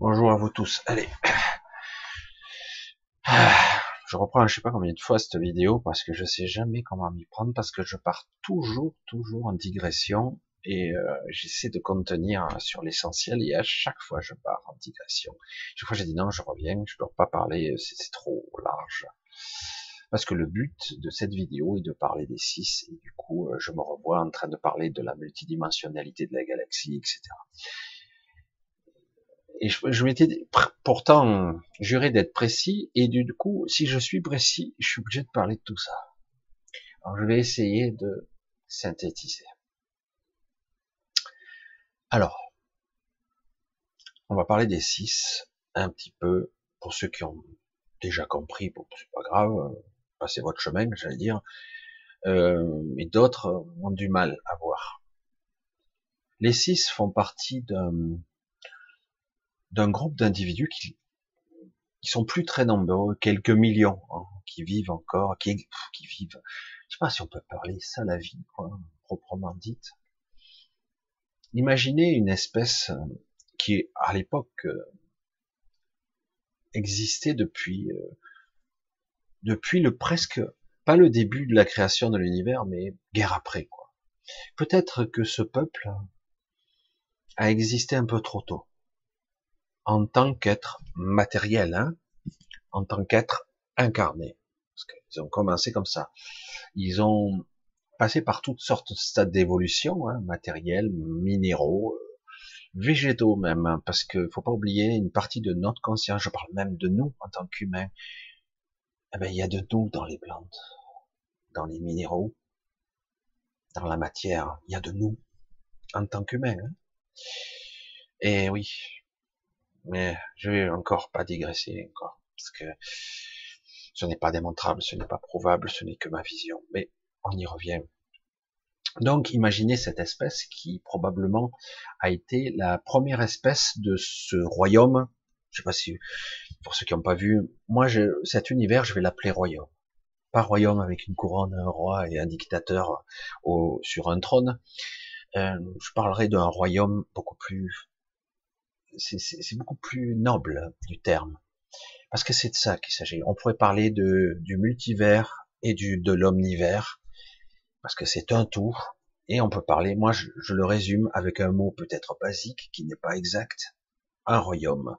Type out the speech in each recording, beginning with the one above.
Bonjour à vous tous. Allez. Je reprends, je sais pas combien de fois cette vidéo parce que je sais jamais comment m'y prendre parce que je pars toujours, toujours en digression et euh, j'essaie de contenir sur l'essentiel et à chaque fois je pars en digression. Chaque fois j'ai dit non, je reviens, je ne dois pas parler, c'est trop large. Parce que le but de cette vidéo est de parler des six et du coup euh, je me revois en train de parler de la multidimensionnalité de la galaxie, etc et je, m'étais pourtant juré d'être précis, et du coup, si je suis précis, je suis obligé de parler de tout ça. Alors je vais essayer de synthétiser. Alors, on va parler des six, un petit peu, pour ceux qui ont déjà compris, bon, c'est pas grave, passez votre chemin, j'allais dire, euh, mais d'autres ont du mal à voir. Les six font partie d'un d'un groupe d'individus qui, qui sont plus très nombreux, quelques millions, hein, qui vivent encore, qui, qui vivent, je sais pas si on peut parler ça la vie, quoi, proprement dite. Imaginez une espèce euh, qui, à l'époque, euh, existait depuis, euh, depuis le presque, pas le début de la création de l'univers, mais guerre après, quoi. Peut-être que ce peuple a existé un peu trop tôt en tant qu'être matériel, hein, en tant qu'être incarné. Parce qu'ils ont commencé comme ça. Ils ont passé par toutes sortes de stades d'évolution, hein, matériels, minéraux, euh, végétaux même, hein, parce qu'il faut pas oublier une partie de notre conscience, je parle même de nous en tant qu'humains. Eh ben, il y a de nous dans les plantes, dans les minéraux, dans la matière, il y a de nous en tant qu'humains. Hein. Et oui, mais je vais encore pas digresser encore, parce que ce n'est pas démontrable, ce n'est pas prouvable, ce n'est que ma vision. Mais on y revient. Donc, imaginez cette espèce qui probablement a été la première espèce de ce royaume. Je sais pas si, pour ceux qui n'ont pas vu, moi, je, cet univers, je vais l'appeler royaume. Pas royaume avec une couronne, un roi et un dictateur sur un trône. Euh, je parlerai d'un royaume beaucoup plus c'est beaucoup plus noble du terme. Parce que c'est de ça qu'il s'agit. On pourrait parler de, du multivers et du, de l'omnivers, parce que c'est un tout. Et on peut parler, moi je, je le résume avec un mot peut-être basique, qui n'est pas exact, un royaume.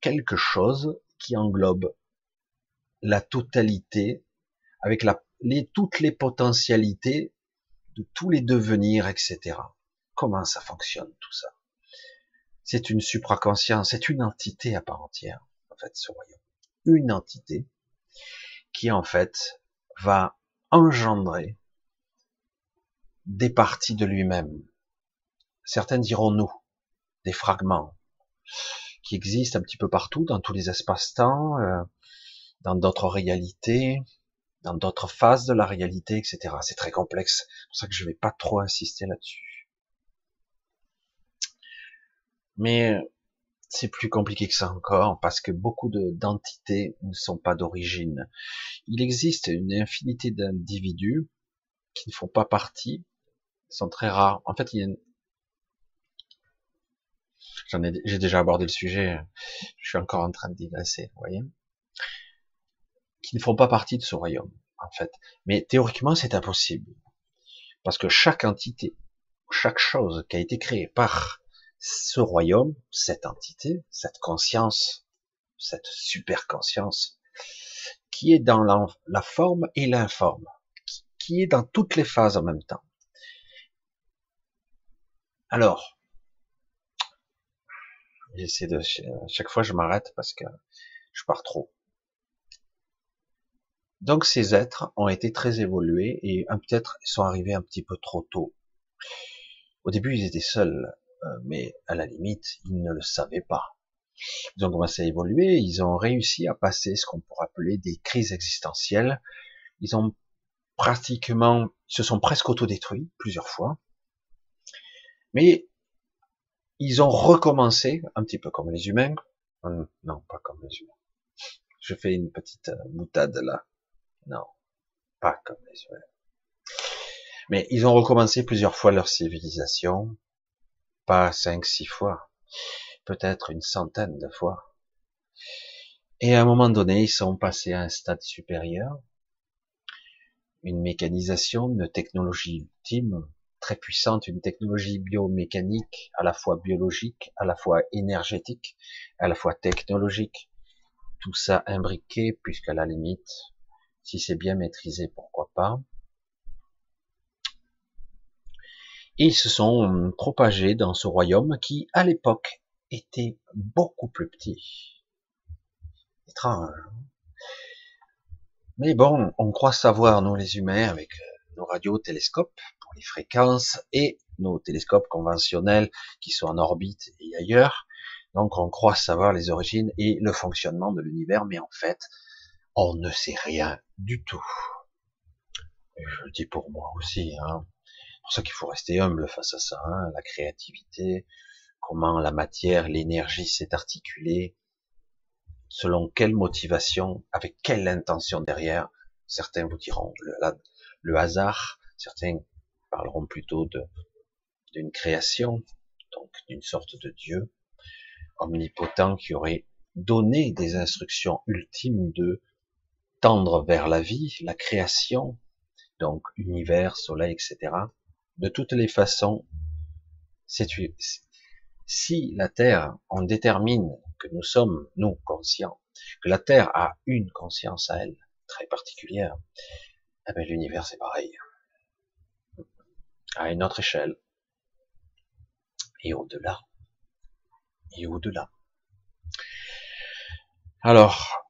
Quelque chose qui englobe la totalité, avec la, les, toutes les potentialités de tous les devenirs, etc. Comment ça fonctionne tout ça? C'est une supraconscience, c'est une entité à part entière, en fait, ce royaume. Une entité qui, en fait, va engendrer des parties de lui-même. Certains diront nous, des fragments qui existent un petit peu partout, dans tous les espaces-temps, euh, dans d'autres réalités, dans d'autres phases de la réalité, etc. C'est très complexe. C'est pour ça que je ne vais pas trop insister là-dessus. Mais c'est plus compliqué que ça encore, parce que beaucoup d'entités ne sont pas d'origine. Il existe une infinité d'individus qui ne font pas partie, sont très rares. En fait, il y a une... J'en ai, j'ai déjà abordé le sujet, je suis encore en train de digresser, vous voyez, qui ne font pas partie de ce royaume, en fait. Mais théoriquement, c'est impossible. Parce que chaque entité, chaque chose qui a été créée par ce royaume, cette entité, cette conscience, cette super conscience, qui est dans la, forme et l'informe, qui est dans toutes les phases en même temps. Alors, j'essaie de, chaque fois je m'arrête parce que je pars trop. Donc ces êtres ont été très évolués et peut-être sont arrivés un petit peu trop tôt. Au début, ils étaient seuls. Euh, mais à la limite, ils ne le savaient pas. Ils ont commencé à évoluer, ils ont réussi à passer ce qu'on pourrait appeler des crises existentielles. Ils ont pratiquement, se sont presque autodétruits plusieurs fois. Mais ils ont recommencé, un petit peu comme les humains. Hum, non, pas comme les humains. Je fais une petite euh, boutade là. Non, pas comme les humains. Mais ils ont recommencé plusieurs fois leur civilisation, pas cinq, six fois. peut-être une centaine de fois. Et à un moment donné, ils sont passés à un stade supérieur, une mécanisation, une technologie ultime, très puissante, une technologie biomécanique, à la fois biologique, à la fois énergétique, à la fois technologique, tout ça imbriqué, puisqu'à la limite, si c'est bien maîtrisé, pourquoi pas. Ils se sont propagés dans ce royaume qui, à l'époque, était beaucoup plus petit. Étrange. Mais bon, on croit savoir, nous les humains, avec euh, nos radiotélescopes pour les fréquences et nos télescopes conventionnels qui sont en orbite et ailleurs. Donc on croit savoir les origines et le fonctionnement de l'univers, mais en fait, on ne sait rien du tout. je le dis pour moi aussi. Hein. Pour ça qu'il faut rester humble face à ça. Hein. la créativité, comment la matière, l'énergie s'est articulée, selon quelle motivation, avec quelle intention derrière. Certains vous diront le, le hasard, certains parleront plutôt de d'une création, donc d'une sorte de Dieu omnipotent qui aurait donné des instructions ultimes de tendre vers la vie, la création, donc univers, soleil, etc. De toutes les façons, si la Terre, on détermine que nous sommes, nous, conscients, que la Terre a une conscience à elle, très particulière, eh bien, l'univers c'est pareil. À une autre échelle. Et au-delà. Et au-delà. Alors,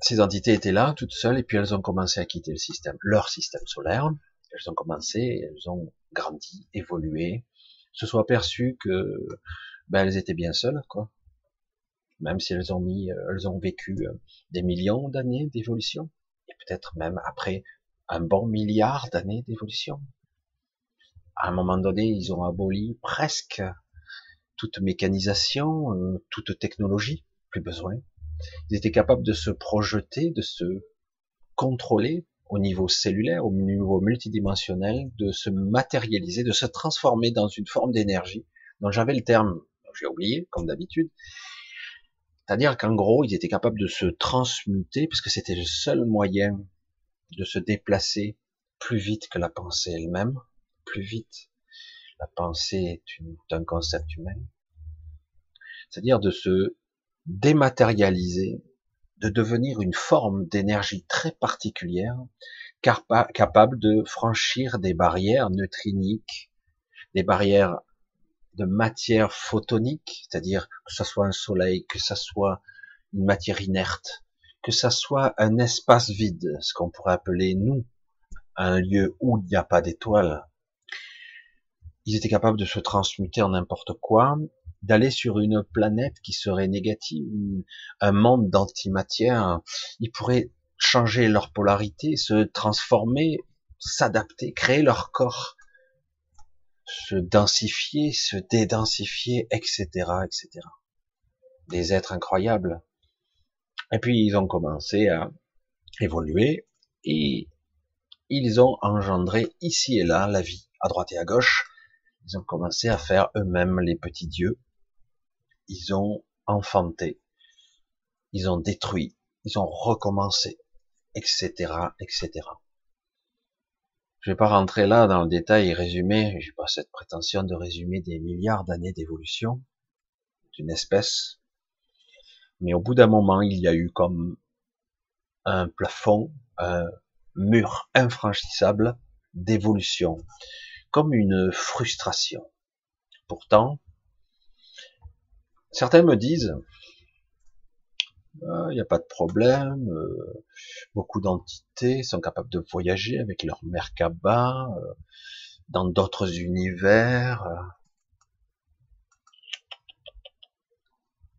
ces entités étaient là, toutes seules, et puis elles ont commencé à quitter le système, leur système solaire. Elles ont commencé, elles ont grandi, évolué, se sont aperçues que ben, elles étaient bien seules, quoi. Même si elles ont mis, euh, elles ont vécu euh, des millions d'années d'évolution, et peut-être même après un bon milliard d'années d'évolution. À un moment donné, ils ont aboli presque toute mécanisation, euh, toute technologie, plus besoin. Ils étaient capables de se projeter, de se contrôler au niveau cellulaire, au niveau multidimensionnel, de se matérialiser, de se transformer dans une forme d'énergie dont j'avais le terme, j'ai oublié, comme d'habitude. C'est-à-dire qu'en gros, ils étaient capables de se transmuter, parce que c'était le seul moyen de se déplacer plus vite que la pensée elle-même, plus vite. La pensée est un concept humain. C'est-à-dire de se dématérialiser, de devenir une forme d'énergie très particulière, capable de franchir des barrières neutriniques, des barrières de matière photonique, c'est-à-dire que ce soit un soleil, que ce soit une matière inerte, que ce soit un espace vide, ce qu'on pourrait appeler nous, un lieu où il n'y a pas d'étoiles. Ils étaient capables de se transmuter en n'importe quoi, d'aller sur une planète qui serait négative, un monde d'antimatière, ils pourraient changer leur polarité, se transformer, s'adapter, créer leur corps, se densifier, se dédensifier, etc., etc. Des êtres incroyables. Et puis ils ont commencé à évoluer et ils ont engendré ici et là la vie, à droite et à gauche. Ils ont commencé à faire eux-mêmes les petits dieux, ils ont enfanté, ils ont détruit, ils ont recommencé, etc., etc. Je vais pas rentrer là dans le détail et résumer, j'ai pas cette prétention de résumer des milliards d'années d'évolution d'une espèce, mais au bout d'un moment, il y a eu comme un plafond, un mur infranchissable d'évolution, comme une frustration. Pourtant, Certains me disent, ah, il n'y a pas de problème, euh, beaucoup d'entités sont capables de voyager avec leur Merkaba euh, dans d'autres univers.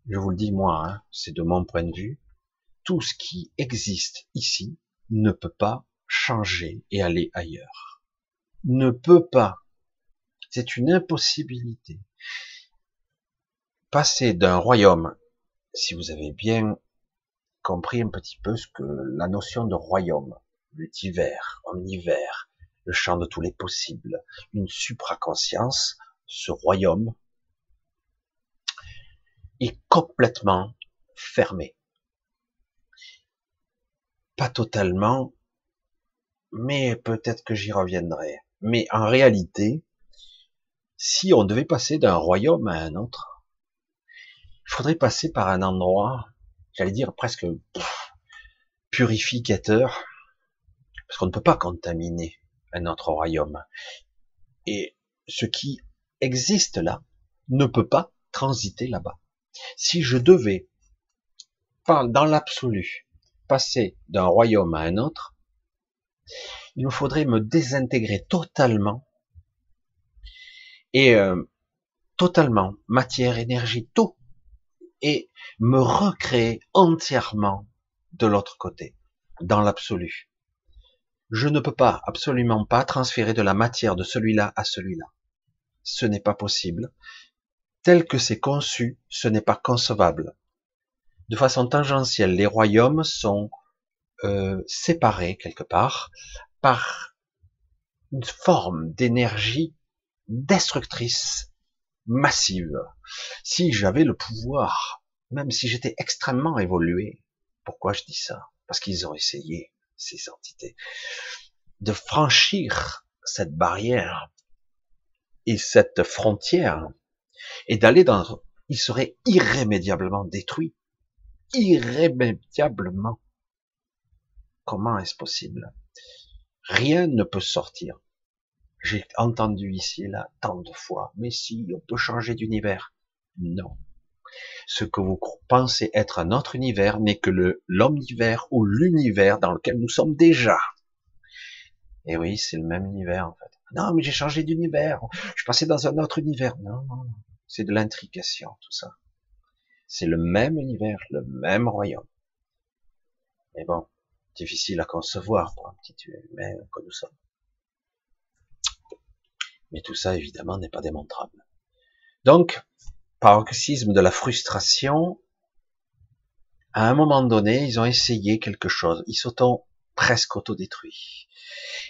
Je vous le dis moi, hein, c'est de mon point de vue, tout ce qui existe ici ne peut pas changer et aller ailleurs. Ne peut pas. C'est une impossibilité passer d'un royaume, si vous avez bien compris un petit peu ce que la notion de royaume, multivers, omnivers, le champ de tous les possibles, une supraconscience, ce royaume, est complètement fermé. Pas totalement, mais peut-être que j'y reviendrai. Mais en réalité, si on devait passer d'un royaume à un autre, il faudrait passer par un endroit, j'allais dire presque purificateur, parce qu'on ne peut pas contaminer un autre royaume. Et ce qui existe là ne peut pas transiter là-bas. Si je devais, dans l'absolu, passer d'un royaume à un autre, il me faudrait me désintégrer totalement et euh, totalement matière, énergie, tout et me recréer entièrement de l'autre côté, dans l'absolu. Je ne peux pas, absolument pas, transférer de la matière de celui-là à celui-là. Ce n'est pas possible. Tel que c'est conçu, ce n'est pas concevable. De façon tangentielle, les royaumes sont euh, séparés quelque part par une forme d'énergie destructrice massive. Si j'avais le pouvoir, même si j'étais extrêmement évolué, pourquoi je dis ça? Parce qu'ils ont essayé, ces entités, de franchir cette barrière et cette frontière et d'aller dans... Ils seraient irrémédiablement détruits. Irrémédiablement. Comment est-ce possible? Rien ne peut sortir. J'ai entendu ici et là tant de fois, mais si on peut changer d'univers. Non. Ce que vous pensez être un autre univers n'est que le l'omnivers ou l'univers dans lequel nous sommes déjà. Et oui, c'est le même univers en fait. Non, mais j'ai changé d'univers. Je passé dans un autre univers. Non, non, non. C'est de l'intrication tout ça. C'est le même univers, le même royaume. Mais bon, difficile à concevoir pour un petit humain comme nous sommes. Mais tout ça, évidemment, n'est pas démontrable. Donc, paroxysme de la frustration, à un moment donné, ils ont essayé quelque chose. Ils sont presque autodétruits.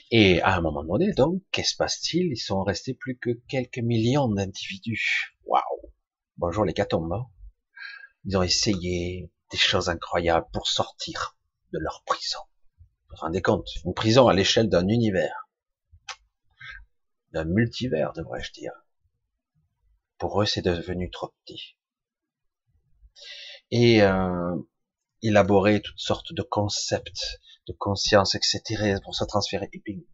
Et à un moment donné, donc, qu'est-ce passe-t-il? Ils sont restés plus que quelques millions d'individus. Waouh Bonjour les catombes. Ils ont essayé des choses incroyables pour sortir de leur prison. Vous vous rendez compte? Une prison à l'échelle d'un univers. D'un multivers, devrais-je dire. Pour eux, c'est devenu trop petit. Et euh, élaborer toutes sortes de concepts, de conscience, etc. pour se transférer. Et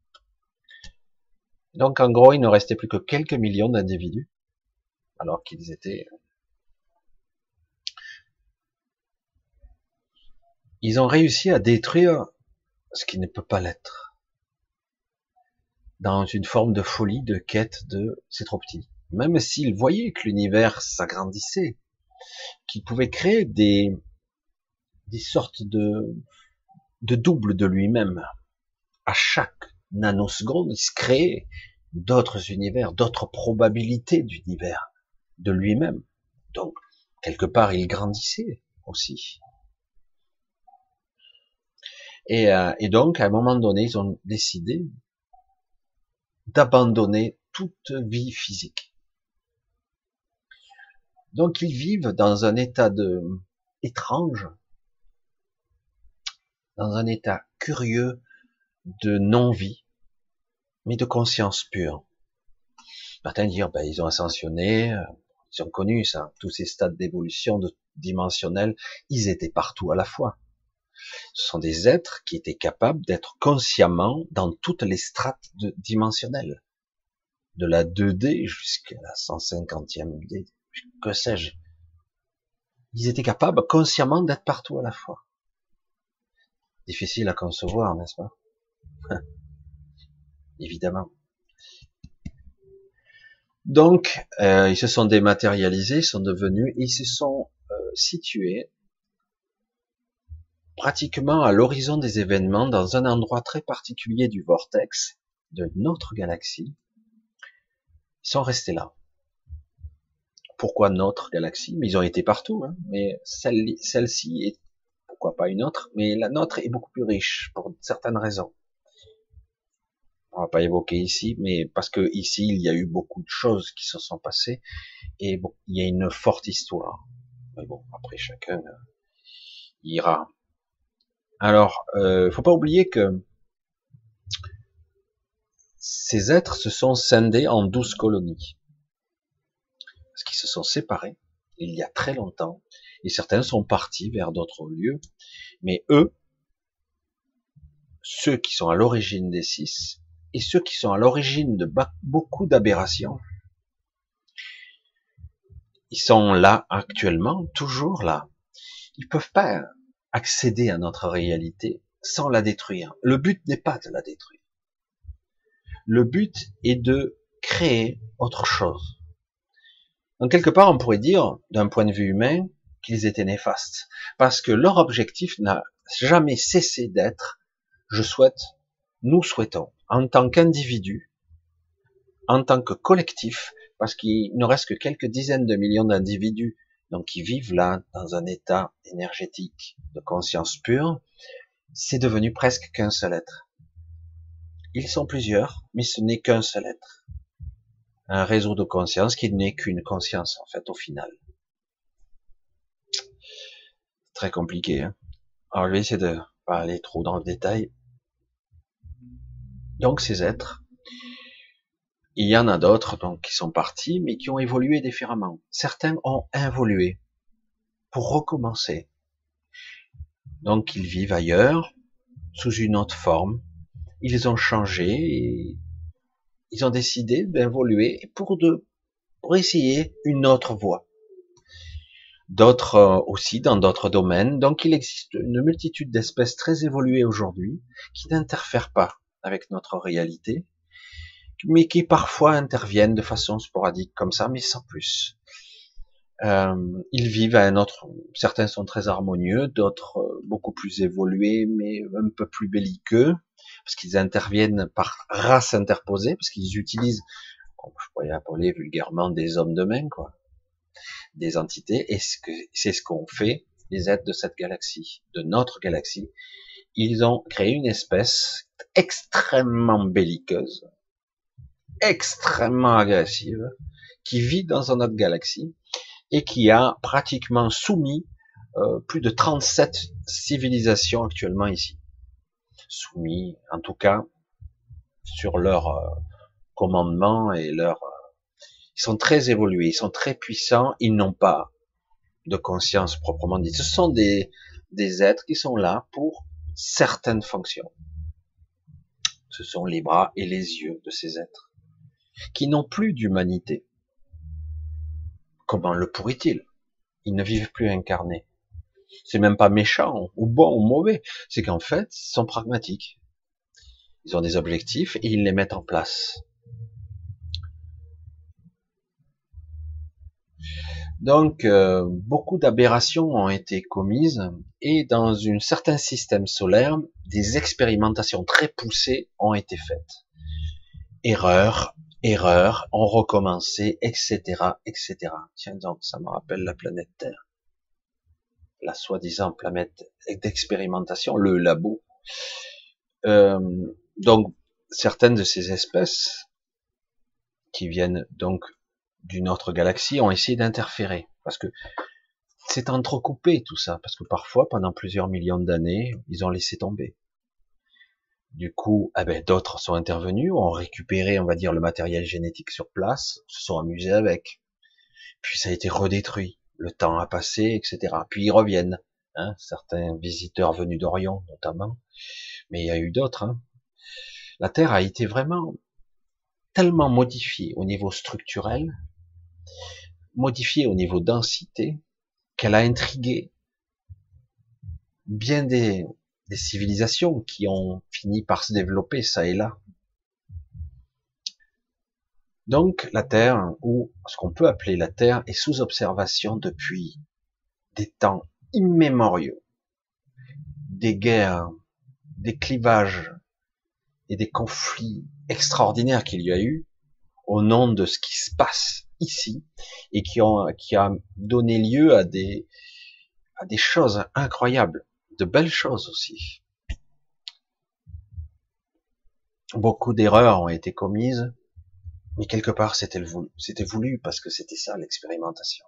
Donc en gros, il ne restait plus que quelques millions d'individus, alors qu'ils étaient Ils ont réussi à détruire ce qui ne peut pas l'être. Dans une forme de folie, de quête de c'est trop petit. Même s'ils voyaient que l'univers s'agrandissait, qu'ils pouvaient créer des, des sortes de, de doubles de lui-même. À chaque nanoseconde, il se créait d'autres univers, d'autres probabilités d'univers, de lui-même. Donc, quelque part, il grandissait aussi. Euh, et, donc, à un moment donné, ils ont décidé d'abandonner toute vie physique. Donc, ils vivent dans un état de étrange, dans un état curieux de non-vie, mais de conscience pure. Certains dire, ben, ils ont ascensionné, euh, ils ont connu ça, tous ces stades d'évolution dimensionnelle, ils étaient partout à la fois. Ce sont des êtres qui étaient capables d'être consciemment dans toutes les strates dimensionnelles, de la 2D jusqu'à la 150e D, que sais-je. Ils étaient capables consciemment d'être partout à la fois. Difficile à concevoir, n'est-ce pas? Évidemment. Donc, euh, ils se sont dématérialisés, sont devenus, ils se sont euh, situés pratiquement à l'horizon des événements, dans un endroit très particulier du vortex de notre galaxie, ils sont restés là. Pourquoi notre galaxie? Mais ils ont été partout, hein. mais celle-ci est, pourquoi pas une autre, mais la nôtre est beaucoup plus riche, pour certaines raisons. On va pas évoquer ici, mais parce que ici, il y a eu beaucoup de choses qui se sont passées, et bon, il y a une forte histoire. Mais bon, après chacun euh, ira. Alors, euh, faut pas oublier que ces êtres se sont scindés en douze colonies. Parce qu'ils se sont séparés il y a très longtemps. Et certains sont partis vers d'autres lieux. Mais eux, ceux qui sont à l'origine des six, et ceux qui sont à l'origine de beaucoup d'aberrations, ils sont là actuellement, toujours là. Ils peuvent pas accéder à notre réalité sans la détruire. Le but n'est pas de la détruire. Le but est de créer autre chose. Donc quelque part, on pourrait dire, d'un point de vue humain, qu'ils étaient néfastes, parce que leur objectif n'a jamais cessé d'être, je souhaite, nous souhaitons, en tant qu'individu, en tant que collectif, parce qu'il ne reste que quelques dizaines de millions d'individus, donc qui vivent là dans un état énergétique de conscience pure, c'est devenu presque qu'un seul être. Ils sont plusieurs, mais ce n'est qu'un seul être. Un réseau de conscience qui n'est qu'une conscience, en fait, au final. Très compliqué. Hein Alors, je vais essayer de pas aller trop dans le détail. Donc, ces êtres, il y en a d'autres donc qui sont partis, mais qui ont évolué différemment. Certains ont évolué pour recommencer. Donc ils vivent ailleurs, sous une autre forme. Ils ont changé et ils ont décidé d'évoluer pour de pour essayer une autre voie. D'autres euh, aussi dans d'autres domaines. Donc il existe une multitude d'espèces très évoluées aujourd'hui qui n'interfèrent pas avec notre réalité mais qui parfois interviennent de façon sporadique comme ça, mais sans plus. Euh, ils vivent à un autre. Certains sont très harmonieux, d'autres euh, beaucoup plus évolués, mais un peu plus belliqueux, parce qu'ils interviennent par race interposée, parce qu'ils utilisent, je pourrais appeler vulgairement des hommes de main, quoi, des entités. Et c'est ce qu'ont fait les êtres de cette galaxie, de notre galaxie. Ils ont créé une espèce extrêmement belliqueuse, extrêmement agressive, qui vit dans une autre galaxie et qui a pratiquement soumis euh, plus de 37 civilisations actuellement ici. Soumis, en tout cas, sur leur euh, commandement et leur... Euh, ils sont très évolués, ils sont très puissants, ils n'ont pas de conscience proprement dit. Ce sont des, des êtres qui sont là pour certaines fonctions. Ce sont les bras et les yeux de ces êtres qui n'ont plus d'humanité. Comment le pourrait-il? Ils ne vivent plus incarnés. C'est même pas méchant, ou bon, ou mauvais. C'est qu'en fait, ils sont pragmatiques. Ils ont des objectifs et ils les mettent en place. Donc, euh, beaucoup d'aberrations ont été commises et dans un certain système solaire, des expérimentations très poussées ont été faites. Erreurs, erreur, on recommençait, etc., etc. Tiens donc, ça me rappelle la planète Terre. La soi-disant planète d'expérimentation, le labo. Euh, donc, certaines de ces espèces qui viennent donc d'une autre galaxie ont essayé d'interférer parce que c'est entrecoupé tout ça parce que parfois pendant plusieurs millions d'années ils ont laissé tomber du coup, eh ben, d'autres sont intervenus, ont récupéré, on va dire, le matériel génétique sur place, se sont amusés avec. Puis ça a été redétruit. Le temps a passé, etc. Puis ils reviennent. Hein, certains visiteurs venus d'Orion, notamment. Mais il y a eu d'autres. Hein. La Terre a été vraiment tellement modifiée au niveau structurel, modifiée au niveau densité, qu'elle a intrigué bien des, des civilisations qui ont fini par se développer ça et là. Donc la Terre, ou ce qu'on peut appeler la Terre, est sous observation depuis des temps immémoriaux. Des guerres, des clivages et des conflits extraordinaires qu'il y a eu au nom de ce qui se passe ici et qui a donné lieu à des choses incroyables de belles choses aussi. Beaucoup d'erreurs ont été commises, mais quelque part c'était voulu, parce que c'était ça l'expérimentation.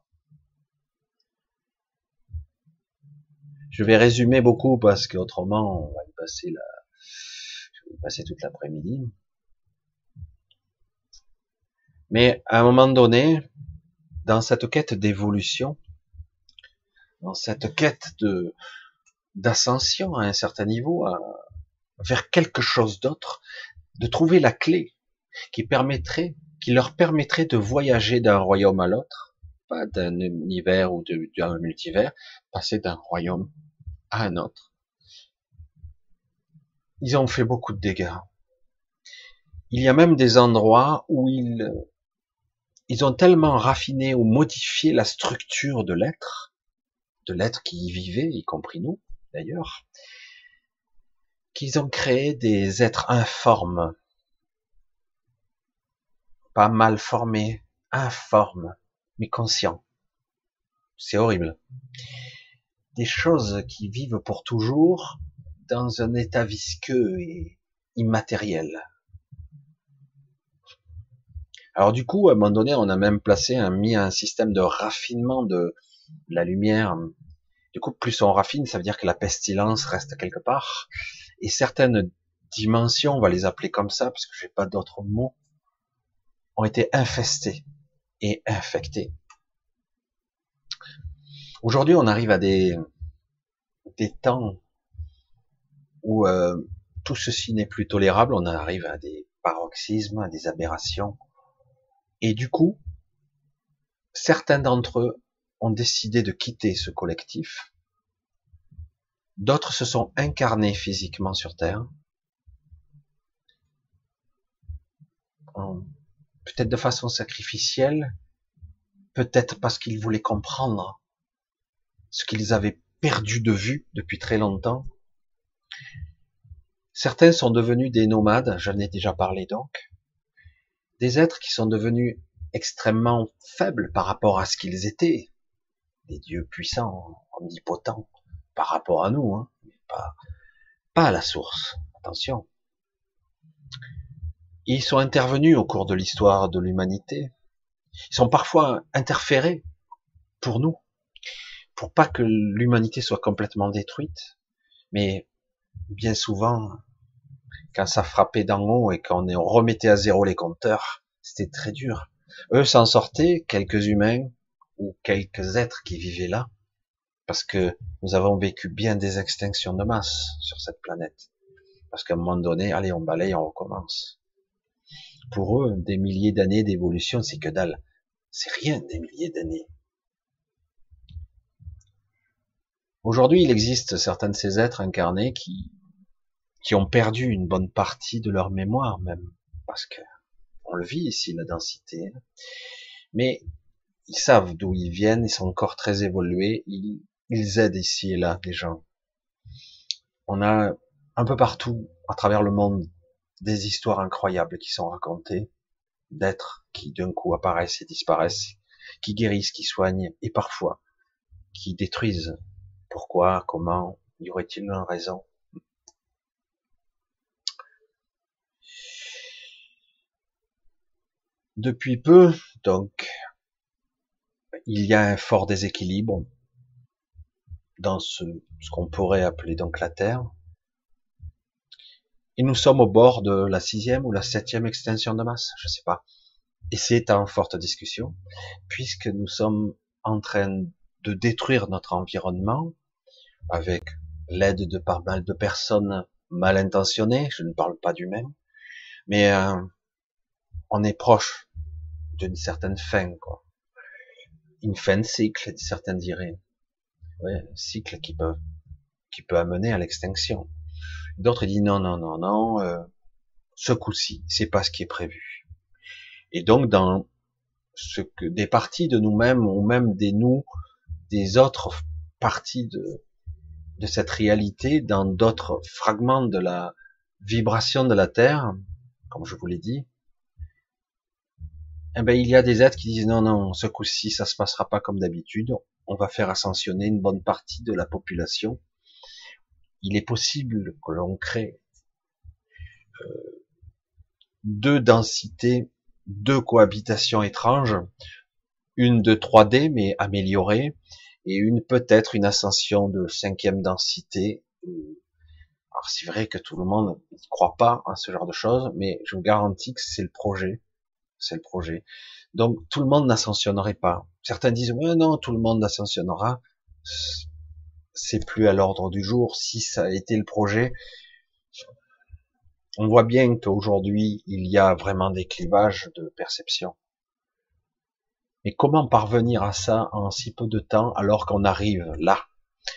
Je vais résumer beaucoup parce qu'autrement, on va y passer la, je vais y passer toute l'après-midi. Mais à un moment donné, dans cette quête d'évolution, dans cette quête de d'ascension à un certain niveau, vers quelque chose d'autre, de trouver la clé qui permettrait, qui leur permettrait de voyager d'un royaume à l'autre, pas d'un univers ou d'un multivers, passer d'un royaume à un autre. Ils ont fait beaucoup de dégâts. Il y a même des endroits où ils, ils ont tellement raffiné ou modifié la structure de l'être, de l'être qui y vivait, y compris nous, d'ailleurs, qu'ils ont créé des êtres informes, pas mal formés, informes, mais conscients. C'est horrible. Des choses qui vivent pour toujours dans un état visqueux et immatériel. Alors du coup, à un moment donné, on a même placé un, mis un système de raffinement de la lumière. Du coup, plus on raffine, ça veut dire que la pestilence reste quelque part et certaines dimensions, on va les appeler comme ça, parce que j'ai pas d'autres mots, ont été infestées et infectées. Aujourd'hui, on arrive à des, des temps où euh, tout ceci n'est plus tolérable, on arrive à des paroxysmes, à des aberrations. Et du coup, certains d'entre eux ont décidé de quitter ce collectif D'autres se sont incarnés physiquement sur Terre. Peut-être de façon sacrificielle, peut-être parce qu'ils voulaient comprendre ce qu'ils avaient perdu de vue depuis très longtemps. Certains sont devenus des nomades, j'en ai déjà parlé donc, des êtres qui sont devenus extrêmement faibles par rapport à ce qu'ils étaient, des dieux puissants, omnipotents, par rapport à nous, hein, pas, pas à la source. Attention. Ils sont intervenus au cours de l'histoire de l'humanité. Ils sont parfois interférés pour nous, pour pas que l'humanité soit complètement détruite. Mais bien souvent, quand ça frappait d'en haut et qu'on remettait à zéro les compteurs, c'était très dur. Eux s'en sortaient, quelques humains ou quelques êtres qui vivaient là, parce que nous avons vécu bien des extinctions de masse sur cette planète. Parce qu'à un moment donné, allez, on balaye, on recommence. Pour eux, des milliers d'années d'évolution, c'est que dalle. C'est rien, des milliers d'années. Aujourd'hui, il existe certains de ces êtres incarnés qui, qui ont perdu une bonne partie de leur mémoire même, parce que on le vit ici, la densité. Mais ils savent d'où ils viennent, ils sont encore très évolués, ils, aident ici et là des gens. On a un peu partout, à travers le monde, des histoires incroyables qui sont racontées, d'êtres qui d'un coup apparaissent et disparaissent, qui guérissent, qui soignent, et parfois qui détruisent. Pourquoi Comment Y aurait-il une raison? Depuis peu, donc, il y a un fort déséquilibre dans ce, ce qu'on pourrait appeler donc la Terre. Et nous sommes au bord de la sixième ou la septième extinction de masse, je sais pas. Et c'est en forte discussion, puisque nous sommes en train de détruire notre environnement avec l'aide de pas mal de personnes mal intentionnées, je ne parle pas du même, mais euh, on est proche d'une certaine fin, quoi. Une fin de cycle, certains diraient ouais, cycle qui peut qui peut amener à l'extinction. D'autres disent non non non non, euh, ce coup-ci c'est pas ce qui est prévu. Et donc dans ce que des parties de nous-mêmes ou même des nous des autres parties de de cette réalité dans d'autres fragments de la vibration de la Terre, comme je vous l'ai dit, eh ben, il y a des êtres qui disent non, non, ce coup-ci, ça se passera pas comme d'habitude on va faire ascensionner une bonne partie de la population. Il est possible que l'on crée euh, deux densités, deux cohabitations étranges, une de 3D mais améliorée, et une peut-être une ascension de cinquième densité. Alors c'est vrai que tout le monde ne croit pas à ce genre de choses, mais je vous garantis que c'est le projet. C'est le projet. Donc tout le monde n'ascensionnerait pas. Certains disent ouais non, tout le monde ascensionnera. C'est plus à l'ordre du jour. Si ça a été le projet, on voit bien qu'aujourd'hui il y a vraiment des clivages de perception. Mais comment parvenir à ça en si peu de temps alors qu'on arrive là,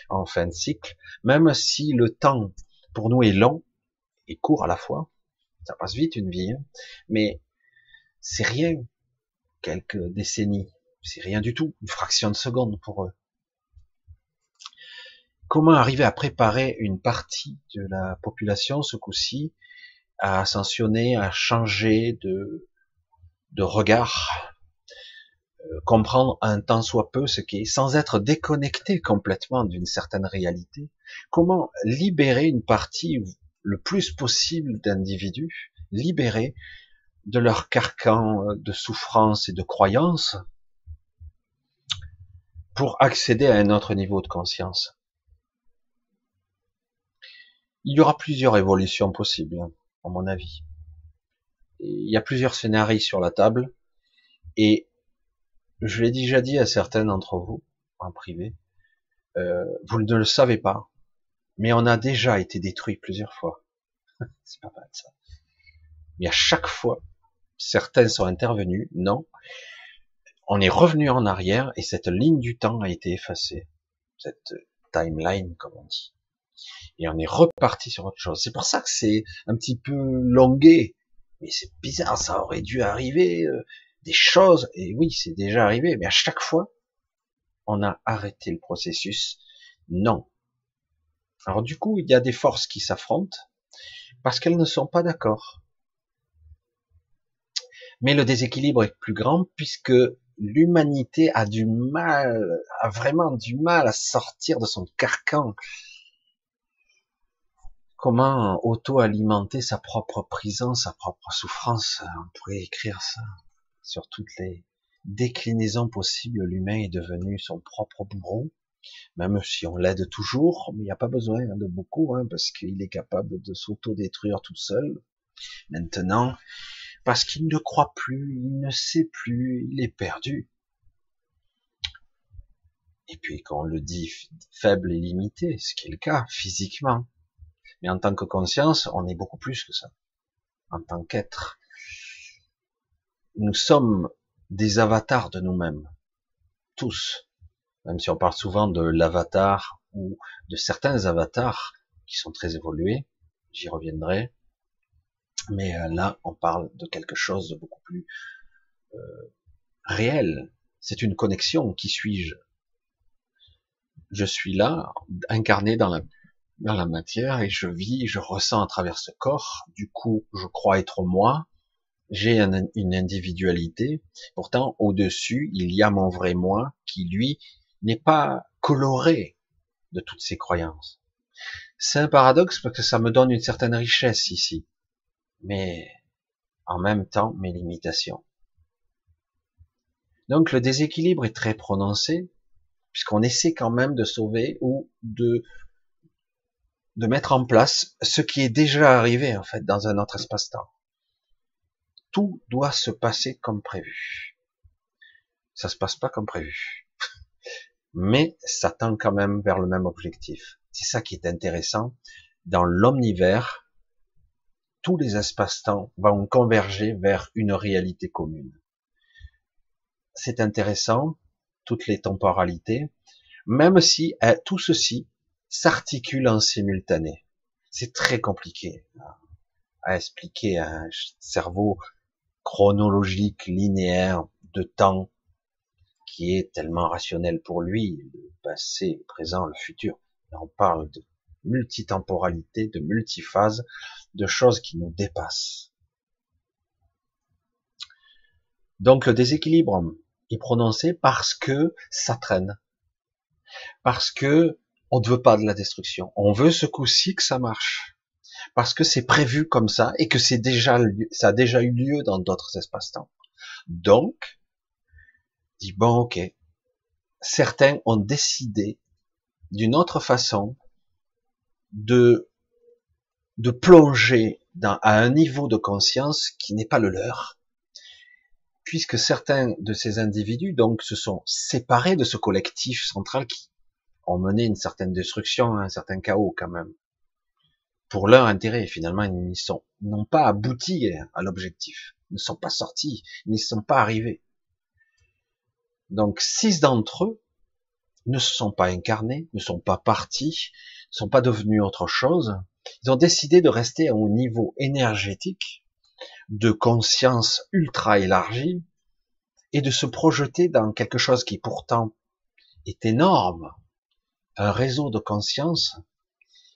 en fin de cycle, même si le temps pour nous est long et court à la fois, ça passe vite une vie, hein, mais c'est rien, quelques décennies, c'est rien du tout, une fraction de seconde pour eux. Comment arriver à préparer une partie de la population ce coup-ci à ascensionner, à changer de, de regard, euh, comprendre un temps soit peu ce qui est, sans être déconnecté complètement d'une certaine réalité. Comment libérer une partie le plus possible d'individus, libérer de leur carcan de souffrance et de croyance pour accéder à un autre niveau de conscience. Il y aura plusieurs évolutions possibles, à mon avis. Il y a plusieurs scénarios sur la table et je l'ai déjà dit à certains d'entre vous, en privé, euh, vous ne le savez pas, mais on a déjà été détruit plusieurs fois. C'est pas mal ça. Mais à chaque fois, certains sont intervenus, non, on est revenu en arrière et cette ligne du temps a été effacée. Cette timeline, comme on dit. Et on est reparti sur autre chose. C'est pour ça que c'est un petit peu longué. Mais c'est bizarre, ça aurait dû arriver. Euh, des choses, et oui, c'est déjà arrivé, mais à chaque fois, on a arrêté le processus. Non. Alors du coup, il y a des forces qui s'affrontent parce qu'elles ne sont pas d'accord. Mais le déséquilibre est plus grand puisque l'humanité a du mal, a vraiment du mal à sortir de son carcan. Comment auto-alimenter sa propre prison, sa propre souffrance? On pourrait écrire ça sur toutes les déclinaisons possibles, l'humain est devenu son propre bourreau, même si on l'aide toujours, mais il n'y a pas besoin de beaucoup, hein, parce qu'il est capable de s'auto-détruire tout seul. Maintenant, parce qu'il ne croit plus, il ne sait plus, il est perdu. Et puis quand on le dit faible et limité, ce qui est le cas physiquement, mais en tant que conscience, on est beaucoup plus que ça. En tant qu'être, nous sommes des avatars de nous-mêmes. Tous. Même si on parle souvent de l'avatar ou de certains avatars qui sont très évolués, j'y reviendrai. Mais euh, là, on parle de quelque chose de beaucoup plus euh, réel. C'est une connexion. Qui suis-je? Je suis là, incarné dans la, dans la matière, et je vis, je ressens à travers ce corps. Du coup, je crois être moi, j'ai une individualité, pourtant au-dessus, il y a mon vrai moi qui, lui, n'est pas coloré de toutes ces croyances. C'est un paradoxe parce que ça me donne une certaine richesse ici, mais en même temps mes limitations. Donc le déséquilibre est très prononcé, puisqu'on essaie quand même de sauver ou de de mettre en place ce qui est déjà arrivé en fait dans un autre espace-temps tout doit se passer comme prévu. Ça se passe pas comme prévu. Mais ça tend quand même vers le même objectif. C'est ça qui est intéressant. Dans l'omnivers, tous les espaces-temps vont converger vers une réalité commune. C'est intéressant, toutes les temporalités, même si eh, tout ceci s'articule en simultané. C'est très compliqué à expliquer à un cerveau chronologique, linéaire, de temps, qui est tellement rationnel pour lui, le passé, le présent, le futur. on parle de multitemporalité, de multiphase, de choses qui nous dépassent. Donc le déséquilibre est prononcé parce que ça traîne. Parce que on ne veut pas de la destruction. On veut ce coup-ci que ça marche parce que c'est prévu comme ça et que c'est déjà ça a déjà eu lieu dans d'autres espaces-temps. Donc, dit bon ok, certains ont décidé d'une autre façon de, de plonger dans, à un niveau de conscience qui n'est pas le leur, puisque certains de ces individus donc se sont séparés de ce collectif central qui ont mené une certaine destruction, un certain chaos quand même, pour leur intérêt. Finalement, ils sont n'ont pas abouti à l'objectif, ne sont pas sortis, n'y sont pas arrivés. Donc six d'entre eux ne se sont pas incarnés, ne sont pas partis, ne sont pas devenus autre chose. Ils ont décidé de rester au niveau énergétique, de conscience ultra élargie, et de se projeter dans quelque chose qui pourtant est énorme, un réseau de conscience,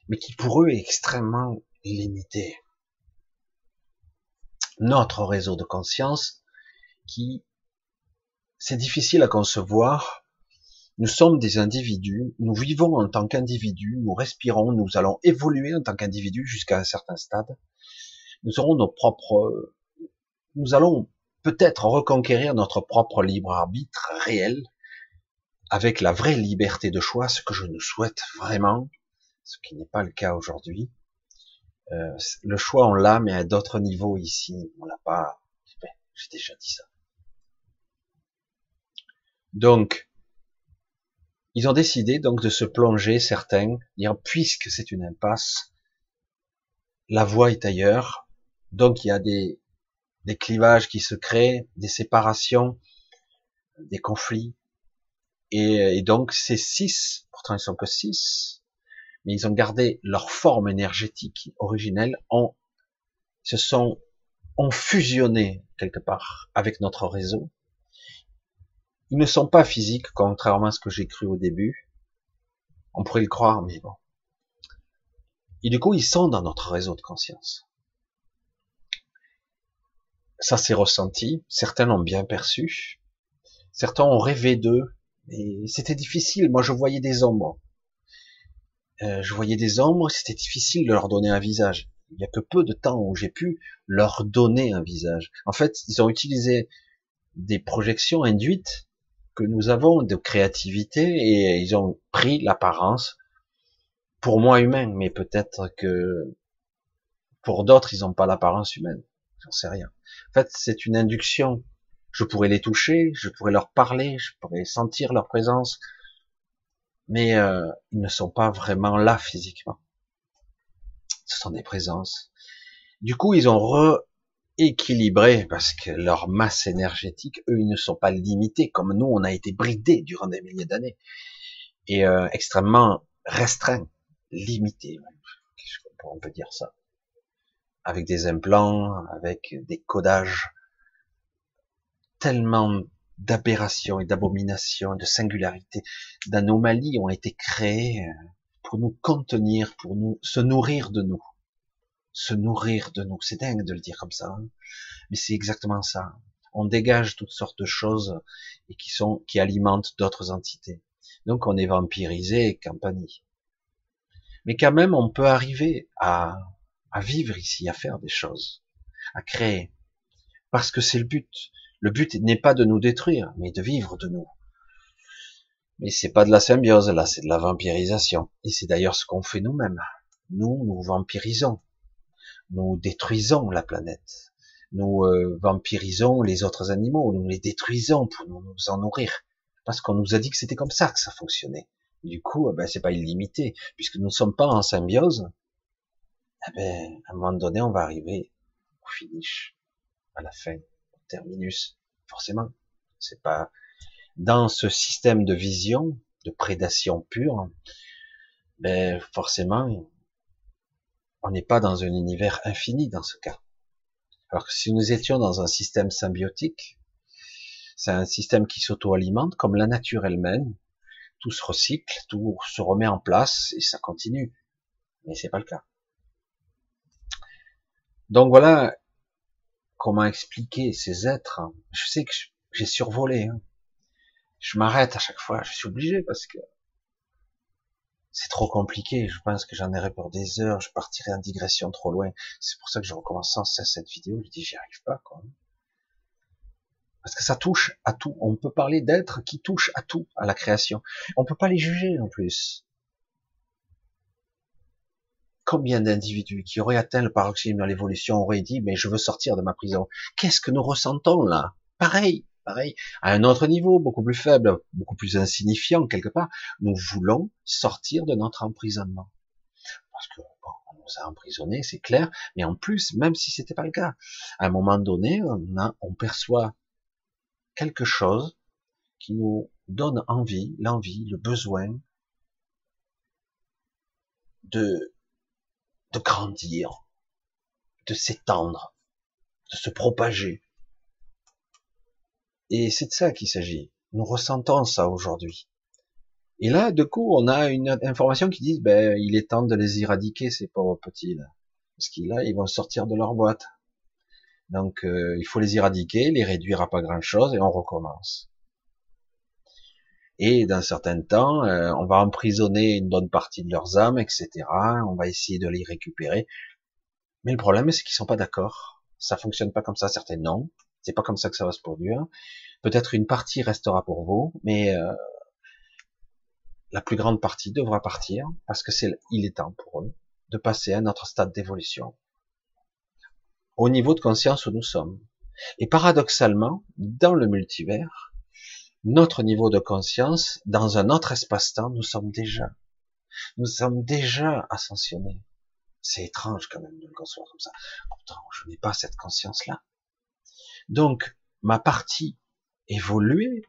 mais qui pour eux est extrêmement limité. Notre réseau de conscience qui, c'est difficile à concevoir, nous sommes des individus, nous vivons en tant qu'individus, nous respirons, nous allons évoluer en tant qu'individus jusqu'à un certain stade. Nous aurons nos propres, nous allons peut-être reconquérir notre propre libre arbitre réel, avec la vraie liberté de choix, ce que je nous souhaite vraiment, ce qui n'est pas le cas aujourd'hui. Euh, le choix on l'a, mais à d'autres niveaux ici, on l'a pas. J'ai déjà dit ça. Donc, ils ont décidé donc de se plonger, certains, puisque c'est une impasse, la voie est ailleurs, donc il y a des, des clivages qui se créent, des séparations, des conflits, et, donc ces six, pourtant ils sont que six, mais ils ont gardé leur forme énergétique originelle, ont, se sont, ont fusionné quelque part avec notre réseau, ils ne sont pas physiques, contrairement à ce que j'ai cru au début. On pourrait le croire, mais bon. Et du coup, ils sont dans notre réseau de conscience. Ça s'est ressenti. Certains l'ont bien perçu. Certains ont rêvé d'eux. Mais c'était difficile. Moi, je voyais des ombres. Euh, je voyais des ombres. C'était difficile de leur donner un visage. Il y a que peu de temps où j'ai pu leur donner un visage. En fait, ils ont utilisé des projections induites que nous avons de créativité et ils ont pris l'apparence pour moi humaine, mais peut-être que pour d'autres ils n'ont pas l'apparence humaine. J'en sais rien. En fait, c'est une induction. Je pourrais les toucher, je pourrais leur parler, je pourrais sentir leur présence, mais euh, ils ne sont pas vraiment là physiquement. Ce sont des présences. Du coup, ils ont re équilibrés parce que leur masse énergétique, eux, ils ne sont pas limités comme nous, on a été bridés durant des milliers d'années. Et euh, extrêmement restreints, limités. On peut dire ça, avec des implants, avec des codages, tellement d'aberrations et d'abominations, de singularités, d'anomalies ont été créées euh, pour nous contenir, pour nous se nourrir de nous se nourrir de nous. C'est dingue de le dire comme ça, hein. mais c'est exactement ça. On dégage toutes sortes de choses et qui sont qui alimentent d'autres entités. Donc on est vampirisé et compagnie. Mais quand même, on peut arriver à, à vivre ici, à faire des choses, à créer, parce que c'est le but. Le but n'est pas de nous détruire, mais de vivre de nous. Mais c'est pas de la symbiose, là, c'est de la vampirisation. Et c'est d'ailleurs ce qu'on fait nous-mêmes. Nous, nous vampirisons nous détruisons la planète, nous euh, vampirisons les autres animaux, nous les détruisons pour nous, en nourrir, parce qu'on nous a dit que c'était comme ça que ça fonctionnait. Du coup, eh ben, c'est pas illimité, puisque nous ne sommes pas en symbiose. Eh ben, à un moment donné, on va arriver au finish, à la fin, au terminus. Forcément, c'est pas dans ce système de vision, de prédation pure. Ben, forcément, on n'est pas dans un univers infini dans ce cas. Alors que si nous étions dans un système symbiotique, c'est un système qui s'auto-alimente comme la nature elle-même, tout se recycle, tout se remet en place et ça continue. Mais c'est pas le cas. Donc voilà comment expliquer ces êtres. Je sais que j'ai survolé. Hein. Je m'arrête à chaque fois, je suis obligé parce que c'est trop compliqué. Je pense que j'en aurais pour des heures. Je partirais en digression trop loin. C'est pour ça que je recommence sans cesse cette vidéo. Je dis, j'y arrive pas, quoi. Parce que ça touche à tout. On peut parler d'êtres qui touchent à tout, à la création. On peut pas les juger en plus. Combien d'individus qui auraient atteint le paroxysme de l'évolution auraient dit, mais je veux sortir de ma prison. Qu'est-ce que nous ressentons là? Pareil, pareil, à un autre niveau, beaucoup plus faible, beaucoup plus insignifiant quelque part, nous voulons sortir de notre emprisonnement. Parce que on nous a emprisonnés, c'est clair, mais en plus, même si c'était pas le cas, à un moment donné, on, perçoit quelque chose qui nous donne envie, l'envie, le besoin de grandir, de s'étendre, de se propager. Et c'est de ça qu'il s'agit. Nous ressentons ça aujourd'hui. Et là, de coup, on a une information qui dit, ben, il est temps de les éradiquer, ces pauvres petits, là. Parce qu'ils, là, ils vont sortir de leur boîte. Donc, euh, il faut les éradiquer, les réduire à pas grand chose, et on recommence. Et d'un certain temps, euh, on va emprisonner une bonne partie de leurs âmes, etc. On va essayer de les récupérer. Mais le problème, c'est qu'ils sont pas d'accord. Ça fonctionne pas comme ça. Certains non. C'est pas comme ça que ça va se produire. Peut-être une partie restera pour vous, mais euh, la plus grande partie devra partir parce que c'est il est temps pour eux de passer à notre stade d'évolution au niveau de conscience où nous sommes. Et paradoxalement, dans le multivers, notre niveau de conscience, dans un autre espace-temps, nous sommes déjà, nous sommes déjà ascensionnés. C'est étrange quand même de le concevoir comme ça. Pourtant, je n'ai pas cette conscience-là. Donc, ma partie évoluée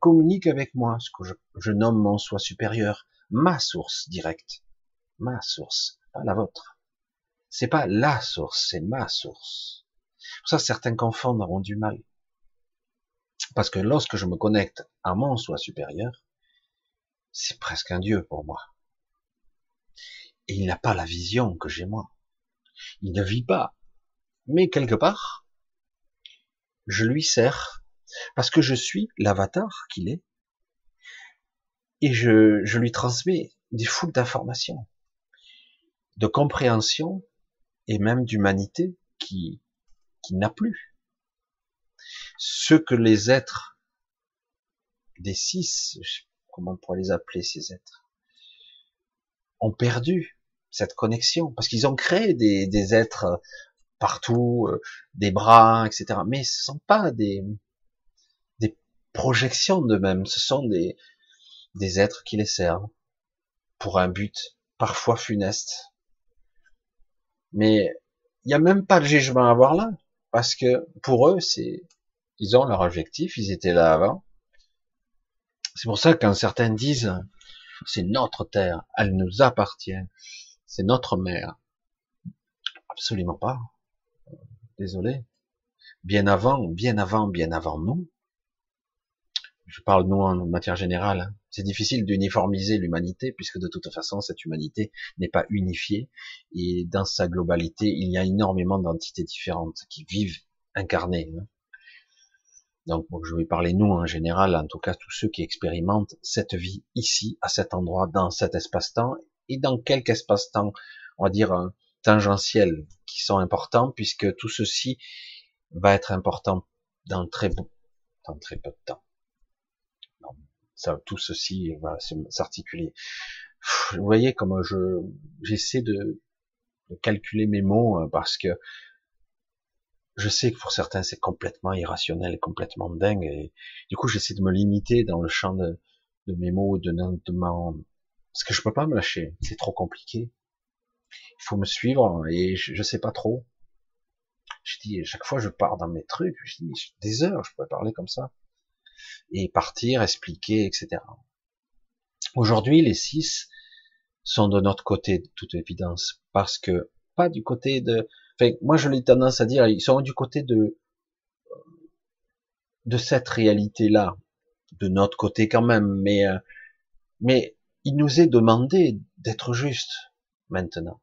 communique avec moi, ce que je, nomme mon soi supérieur, ma source directe, ma source, pas la vôtre. C'est pas la source, c'est ma source. Pour ça, certains confondent, auront du mal. Parce que lorsque je me connecte à mon soi supérieur, c'est presque un Dieu pour moi. Et il n'a pas la vision que j'ai moi. Il ne vit pas. Mais quelque part, je lui sers parce que je suis l'avatar qu'il est. Et je, je lui transmets des foules d'informations, de compréhension et même d'humanité qui, qui n'a plus ce que les êtres des six, comment on pourrait les appeler ces êtres, ont perdu cette connexion, parce qu'ils ont créé des, des êtres partout, euh, des bras, etc. Mais ce sont pas des, projections d'eux-mêmes, ce sont des, des êtres qui les servent pour un but parfois funeste. Mais il n'y a même pas de jugement à avoir là, parce que pour eux, c'est ils ont leur objectif, ils étaient là avant. C'est pour ça que quand certains disent, c'est notre terre, elle nous appartient, c'est notre mère. Absolument pas. Désolé. Bien avant, bien avant, bien avant nous. Je parle nous en matière générale. C'est difficile d'uniformiser l'humanité puisque de toute façon cette humanité n'est pas unifiée et dans sa globalité il y a énormément d'entités différentes qui vivent incarnées. Hein. Donc je vais parler nous en général, en tout cas tous ceux qui expérimentent cette vie ici, à cet endroit, dans cet espace-temps, et dans quelques espace-temps, on va dire tangentiels, qui sont importants, puisque tout ceci va être important dans très, dans très peu de temps. tout ceci va s'articuler. Vous voyez comment je j'essaie de, de calculer mes mots hein, parce que je sais que pour certains c'est complètement irrationnel, complètement dingue, et du coup j'essaie de me limiter dans le champ de, mes mots, de, de parce que je peux pas me lâcher, c'est trop compliqué. Il faut me suivre et je, je sais pas trop. Je dis, chaque fois je pars dans mes trucs, je dis, des heures je pourrais parler comme ça et partir, expliquer, etc. Aujourd'hui, les six sont de notre côté, de toute évidence, parce que pas du côté de, moi, je l'ai tendance à dire, ils sont du côté de de cette réalité-là, de notre côté quand même, mais euh, mais il nous est demandé d'être juste maintenant.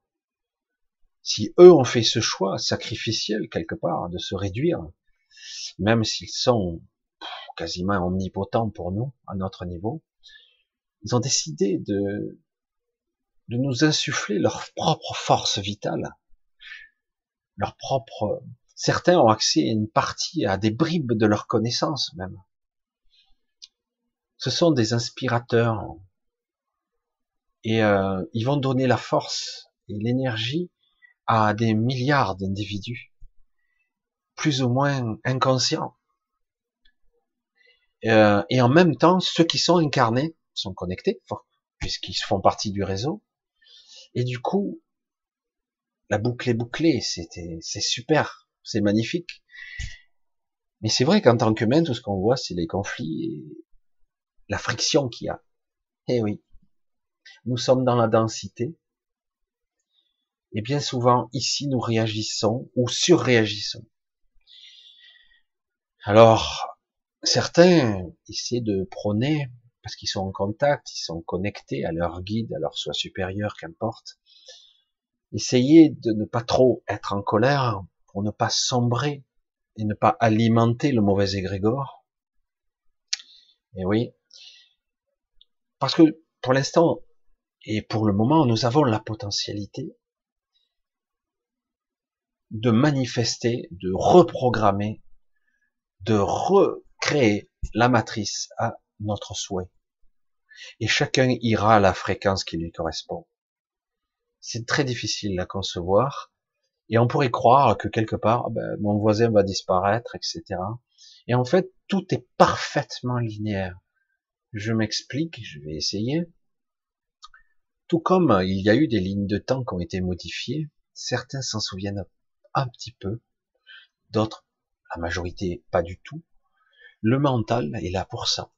Si eux ont fait ce choix sacrificiel quelque part de se réduire, même s'ils sont quasiment omnipotents pour nous à notre niveau, ils ont décidé de de nous insuffler leur propre force vitale leur propre Certains ont accès à une partie, à des bribes de leur connaissance même. Ce sont des inspirateurs. Et euh, ils vont donner la force et l'énergie à des milliards d'individus, plus ou moins inconscients. Euh, et en même temps, ceux qui sont incarnés sont connectés, puisqu'ils font partie du réseau. Et du coup, la boucle est bouclée, c'est super, c'est magnifique. Mais c'est vrai qu'en tant qu'humain, tout ce qu'on voit, c'est les conflits et la friction qu'il y a. Eh oui. Nous sommes dans la densité. Et bien souvent, ici, nous réagissons ou surréagissons. Alors, certains essaient de prôner, parce qu'ils sont en contact, ils sont connectés à leur guide, à leur soi supérieur, qu'importe. Essayez de ne pas trop être en colère pour ne pas sombrer et ne pas alimenter le mauvais égrégore. Et oui. Parce que pour l'instant, et pour le moment, nous avons la potentialité de manifester, de reprogrammer, de recréer la matrice à notre souhait. Et chacun ira à la fréquence qui lui correspond. C'est très difficile à concevoir. Et on pourrait croire que quelque part, ben, mon voisin va disparaître, etc. Et en fait, tout est parfaitement linéaire. Je m'explique, je vais essayer. Tout comme il y a eu des lignes de temps qui ont été modifiées, certains s'en souviennent un petit peu, d'autres, la majorité, pas du tout. Le mental est là pour ça,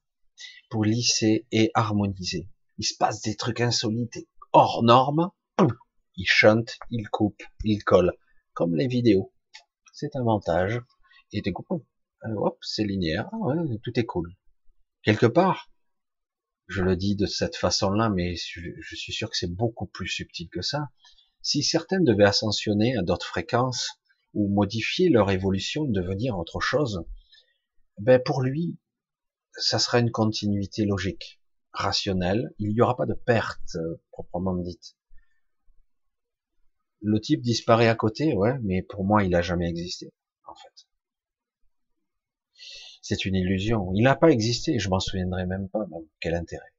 pour lisser et harmoniser. Il se passe des trucs insolites hors normes, il chante, il coupe, il colle, comme les vidéos. C'est un montage. Et du coup, hop, c'est linéaire, ah tout est cool. Quelque part, je le dis de cette façon-là, mais je suis sûr que c'est beaucoup plus subtil que ça. Si certains devaient ascensionner à d'autres fréquences ou modifier leur évolution, devenir autre chose, ben pour lui, ça sera une continuité logique, rationnelle. Il n'y aura pas de perte euh, proprement dite. Le type disparaît à côté, ouais, mais pour moi, il a jamais existé. C'est une illusion. Il n'a pas existé, je m'en souviendrai même pas, quel intérêt.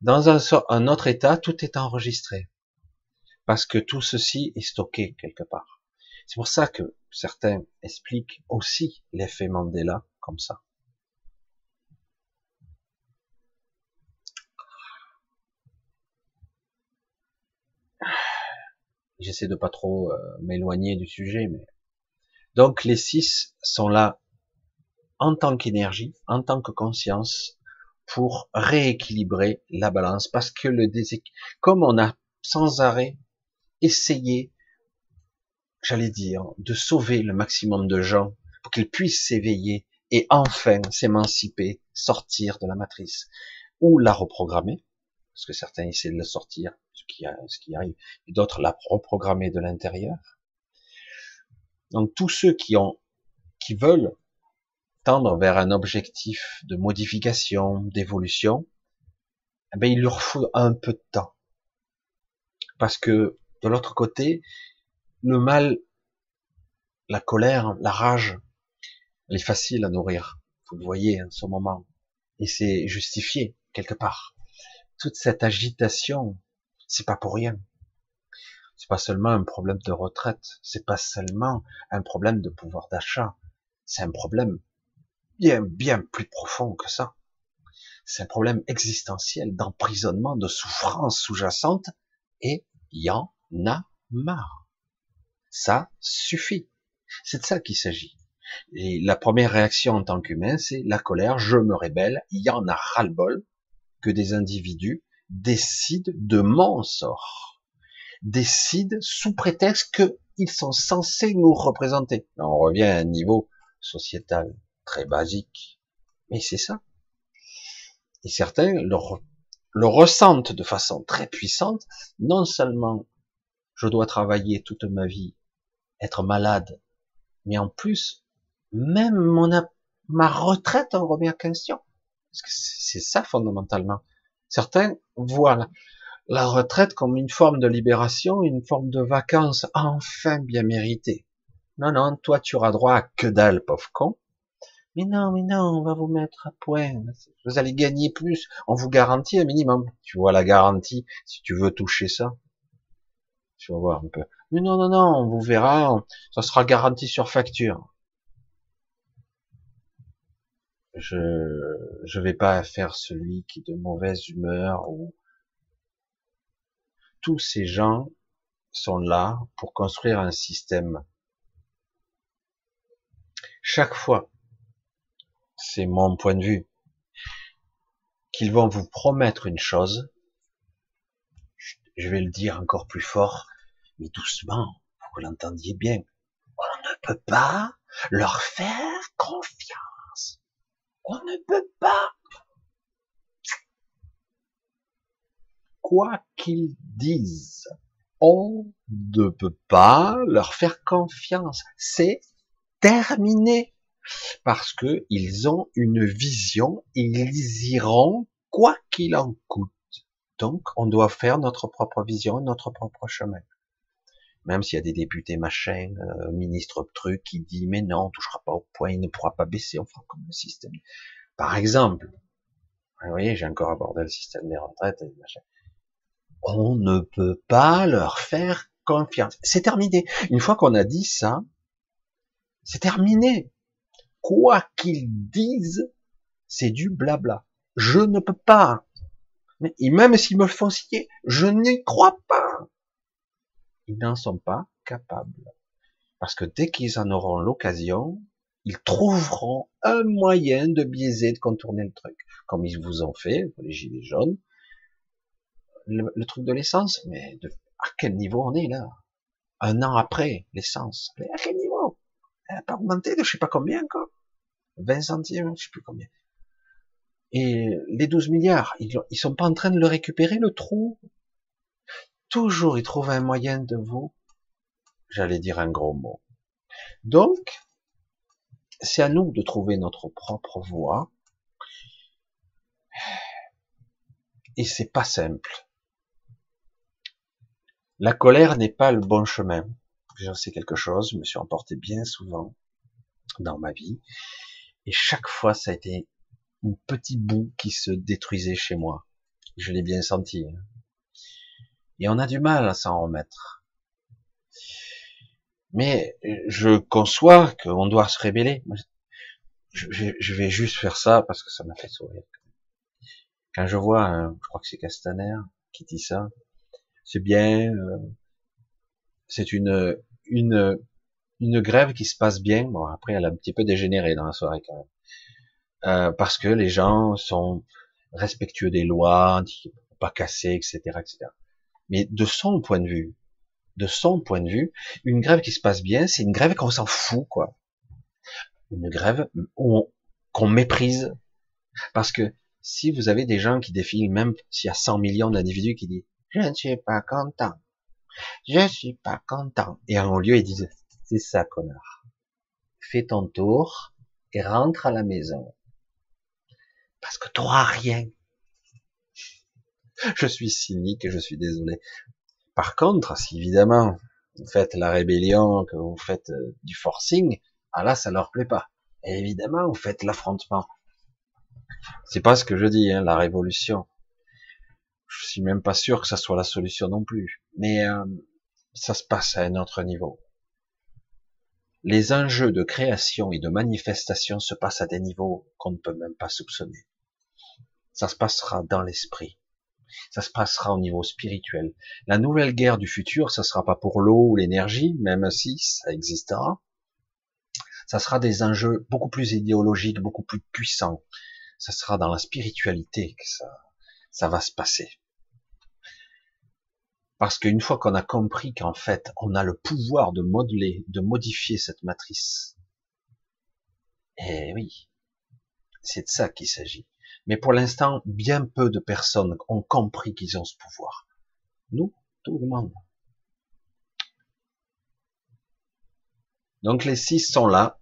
Dans un, autre état, tout est enregistré. Parce que tout ceci est stocké quelque part. C'est pour ça que certains expliquent aussi l'effet Mandela comme ça. J'essaie de pas trop euh, m'éloigner du sujet, donc les six sont là en tant qu'énergie, en tant que conscience, pour rééquilibrer la balance, parce que le déséquilibre, comme on a sans arrêt essayé, j'allais dire, de sauver le maximum de gens pour qu'ils puissent s'éveiller et enfin s'émanciper, sortir de la matrice, ou la reprogrammer, parce que certains essaient de le sortir, ce qui, ce qui arrive, et d'autres la reprogrammer de l'intérieur. Donc tous ceux qui ont, qui veulent tendre vers un objectif de modification, d'évolution, eh ben, il leur faut un peu de temps. Parce que de l'autre côté, le mal, la colère, la rage, elle est facile à nourrir. Vous le voyez en ce moment. Et c'est justifié quelque part. Toute cette agitation, c'est pas pour rien. C'est pas seulement un problème de retraite. C'est pas seulement un problème de pouvoir d'achat. C'est un problème bien, bien plus profond que ça. C'est un problème existentiel d'emprisonnement, de souffrance sous-jacente, et y en a marre. Ça suffit. C'est de ça qu'il s'agit. Et la première réaction en tant qu'humain, c'est la colère, je me rébelle, il y en a ras-le-bol que des individus décident de mon sort, décident sous prétexte qu'ils sont censés nous représenter. on revient à un niveau sociétal très basique. Mais c'est ça. Et certains le, ressentent de façon très puissante. Non seulement je dois travailler toute ma vie, être malade, mais en plus, même mon, ma retraite en remet en question. Parce que c'est ça fondamentalement. Certains voient la retraite comme une forme de libération, une forme de vacances enfin bien méritée. Non, non, toi tu auras droit à que dalle, pauvre con. Mais non, mais non, on va vous mettre à point. Vous allez gagner plus. On vous garantit un minimum. Tu vois la garantie, si tu veux toucher ça. Tu vas voir un peu. Mais non, non, non, on vous verra. Ça sera garanti sur facture. Je, je vais pas faire celui qui est de mauvaise humeur ou tous ces gens sont là pour construire un système. Chaque fois c'est mon point de vue, qu'ils vont vous promettre une chose, je vais le dire encore plus fort, mais doucement, pour que vous l'entendiez bien. On ne peut pas leur faire confiance. On ne peut pas. Quoi qu'ils disent, on ne peut pas leur faire confiance. C'est terminé parce que ils ont une vision ils iront quoi qu'il en coûte. Donc, on doit faire notre propre vision, notre propre chemin. Même s'il y a des députés machin, euh, ministre truc qui dit mais non, on touchera pas au point, il ne pourra pas baisser, on fera comme le système. Par exemple, vous voyez, j'ai encore abordé le système des retraites et machin. On ne peut pas leur faire confiance. C'est terminé. Une fois qu'on a dit ça, c'est terminé quoi qu'ils disent, c'est du blabla. Je ne peux pas. Mais même s'ils me le font signer, je n'y crois pas. Ils n'en sont pas capables. Parce que dès qu'ils en auront l'occasion, ils trouveront un moyen de biaiser, de contourner le truc. Comme ils vous ont fait, les gilets jaunes, le, truc de l'essence, mais à quel niveau on est là? Un an après, l'essence, à quel niveau? Elle n'a pas augmenté de je sais pas combien encore. 20 centimes, je sais plus combien. Et les 12 milliards, ils, ils sont pas en train de le récupérer, le trou? Toujours, ils trouvent un moyen de vous, j'allais dire un gros mot. Donc, c'est à nous de trouver notre propre voie. Et c'est pas simple. La colère n'est pas le bon chemin. J'en sais quelque chose, je me suis emporté bien souvent dans ma vie. Et chaque fois, ça a été un petit bout qui se détruisait chez moi. Je l'ai bien senti. Hein. Et on a du mal à s'en remettre. Mais je conçois qu'on doit se révéler. Je vais juste faire ça parce que ça m'a fait sourire. Quand je vois, je crois que c'est Castaner qui dit ça, c'est bien, euh, c'est une, une, une grève qui se passe bien. Bon, après, elle a un petit peu dégénéré dans la soirée quand même. Euh, parce que les gens sont respectueux des lois, pas casser, etc., etc. Mais de son point de vue, de son point de vue, une grève qui se passe bien, c'est une grève qu'on s'en fout, quoi. Une grève qu'on méprise. Parce que si vous avez des gens qui défilent, même s'il y a 100 millions d'individus qui disent, je ne suis pas content, je suis pas content, et en lieu, ils disent, c'est ça, connard. Fais ton tour et rentre à la maison. Parce que t'auras rien. Je suis cynique et je suis désolé. Par contre, si évidemment vous faites la rébellion, que vous faites euh, du forcing, ah là, ça leur plaît pas. Et évidemment, vous faites l'affrontement. C'est pas ce que je dis, hein, la révolution. Je suis même pas sûr que ça soit la solution non plus. Mais euh, ça se passe à un autre niveau les enjeux de création et de manifestation se passent à des niveaux qu'on ne peut même pas soupçonner. Ça se passera dans l'esprit. Ça se passera au niveau spirituel. La nouvelle guerre du futur, ça sera pas pour l'eau ou l'énergie, même si ça existera. Ça sera des enjeux beaucoup plus idéologiques, beaucoup plus puissants. Ça sera dans la spiritualité que ça, ça va se passer. Parce qu'une fois qu'on a compris qu'en fait, on a le pouvoir de modeler, de modifier cette matrice, eh oui, c'est de ça qu'il s'agit. Mais pour l'instant, bien peu de personnes ont compris qu'ils ont ce pouvoir. Nous, tout le monde. Donc les six sont là,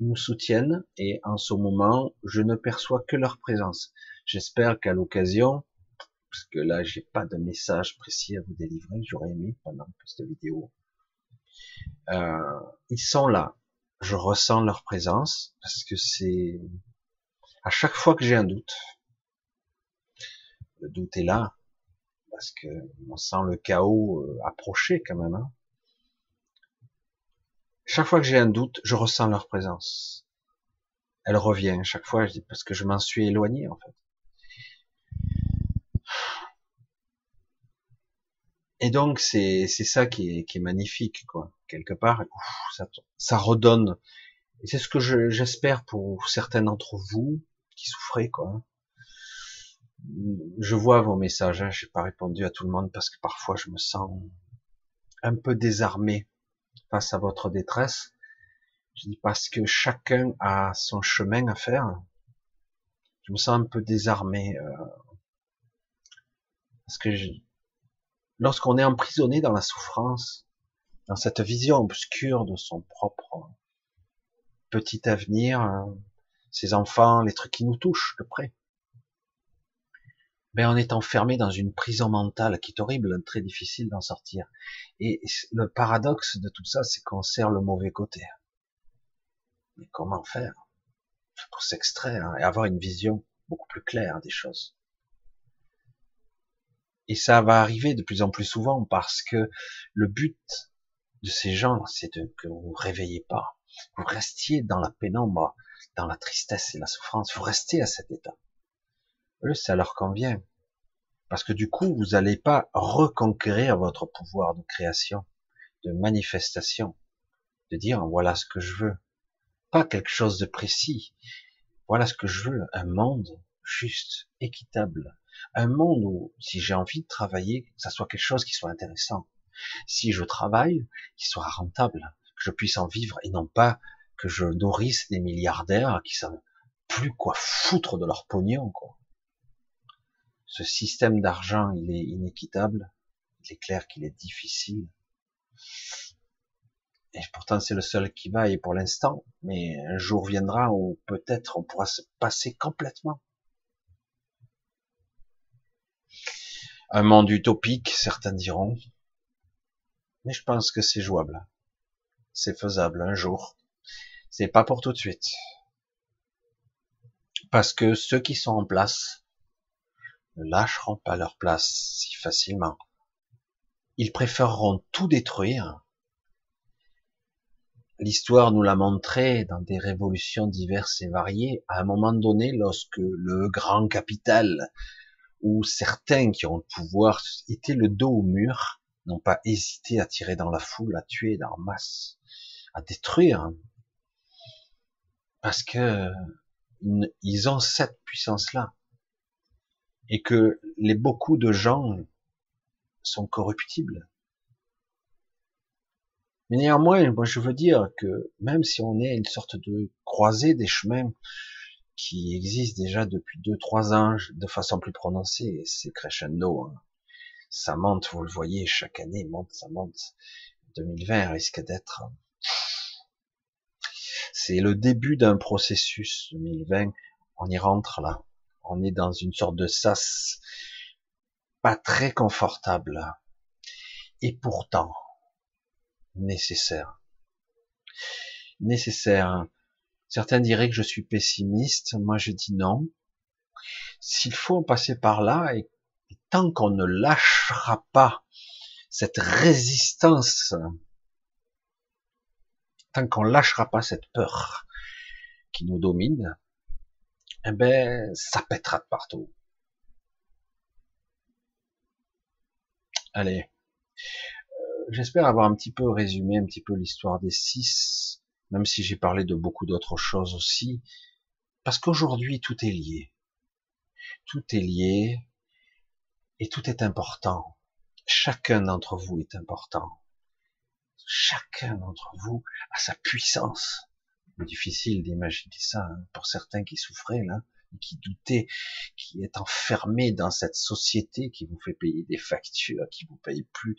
nous soutiennent, et en ce moment, je ne perçois que leur présence. J'espère qu'à l'occasion, parce que là, j'ai pas de message précis à vous délivrer. J'aurais aimé pendant cette vidéo. Euh, ils sont là. Je ressens leur présence parce que c'est à chaque fois que j'ai un doute, le doute est là parce que on sent le chaos euh, approcher quand même. Hein. Chaque fois que j'ai un doute, je ressens leur présence. Elle revient chaque fois, parce que je m'en suis éloigné en fait. Et donc c'est c'est ça qui est, qui est magnifique quoi. Quelque part, ça, ça redonne. Et c'est ce que j'espère pour certains d'entre vous qui souffrez quoi. Je vois vos messages, hein, j'ai pas répondu à tout le monde parce que parfois je me sens un peu désarmé face à votre détresse. Je dis parce que chacun a son chemin à faire. Je me sens un peu désarmé euh, parce que lorsqu'on est emprisonné dans la souffrance, dans cette vision obscure de son propre petit avenir, ses enfants, les trucs qui nous touchent de près, ben on est enfermé dans une prison mentale qui est horrible, très difficile d'en sortir. Et le paradoxe de tout ça, c'est qu'on sert le mauvais côté. Mais comment faire pour s'extraire et avoir une vision beaucoup plus claire des choses? Et ça va arriver de plus en plus souvent parce que le but de ces gens, c'est que vous vous réveillez pas. Vous restiez dans la pénombre, dans la tristesse et la souffrance. Vous restez à cet état. Eux, ça leur convient. Parce que du coup, vous n'allez pas reconquérir votre pouvoir de création, de manifestation, de dire voilà ce que je veux. Pas quelque chose de précis. Voilà ce que je veux. Un monde juste, équitable, un monde où, si j'ai envie de travailler, que ça soit quelque chose qui soit intéressant. Si je travaille, qu'il soit rentable, que je puisse en vivre et non pas que je nourrisse des milliardaires qui savent plus quoi foutre de leur pognon, quoi. Ce système d'argent, il est inéquitable. Il est clair qu'il est difficile. Et pourtant, c'est le seul qui va, et pour l'instant. Mais un jour viendra où peut-être on pourra se passer complètement. Un monde utopique, certains diront. Mais je pense que c'est jouable. C'est faisable un jour. C'est pas pour tout de suite. Parce que ceux qui sont en place ne lâcheront pas leur place si facilement. Ils préféreront tout détruire. L'histoire nous l'a montré dans des révolutions diverses et variées. À un moment donné, lorsque le grand capital où certains qui ont le pouvoir étaient le dos au mur, n'ont pas hésité à tirer dans la foule, à tuer dans masse, à détruire, parce que ils ont cette puissance-là, et que les beaucoup de gens sont corruptibles. Mais néanmoins, moi je veux dire que même si on est une sorte de croisée des chemins, qui existe déjà depuis deux trois ans de façon plus prononcée. C'est crescendo. Hein. Ça monte, vous le voyez, chaque année monte, ça monte. 2020 risque d'être. C'est le début d'un processus. 2020, on y rentre là. On est dans une sorte de sas pas très confortable. Et pourtant, nécessaire. Nécessaire Certains diraient que je suis pessimiste, moi je dis non. S'il faut en passer par là, et, tant qu'on ne lâchera pas cette résistance, tant qu'on lâchera pas cette peur qui nous domine, eh ben, ça pètera de partout. Allez. Euh, j'espère avoir un petit peu résumé un petit peu l'histoire des six même si j'ai parlé de beaucoup d'autres choses aussi, parce qu'aujourd'hui tout est lié. Tout est lié et tout est important. Chacun d'entre vous est important. Chacun d'entre vous a sa puissance. Difficile d'imaginer ça hein, pour certains qui souffraient là, qui doutaient, qui est enfermé dans cette société qui vous fait payer des factures, qui vous paye plus,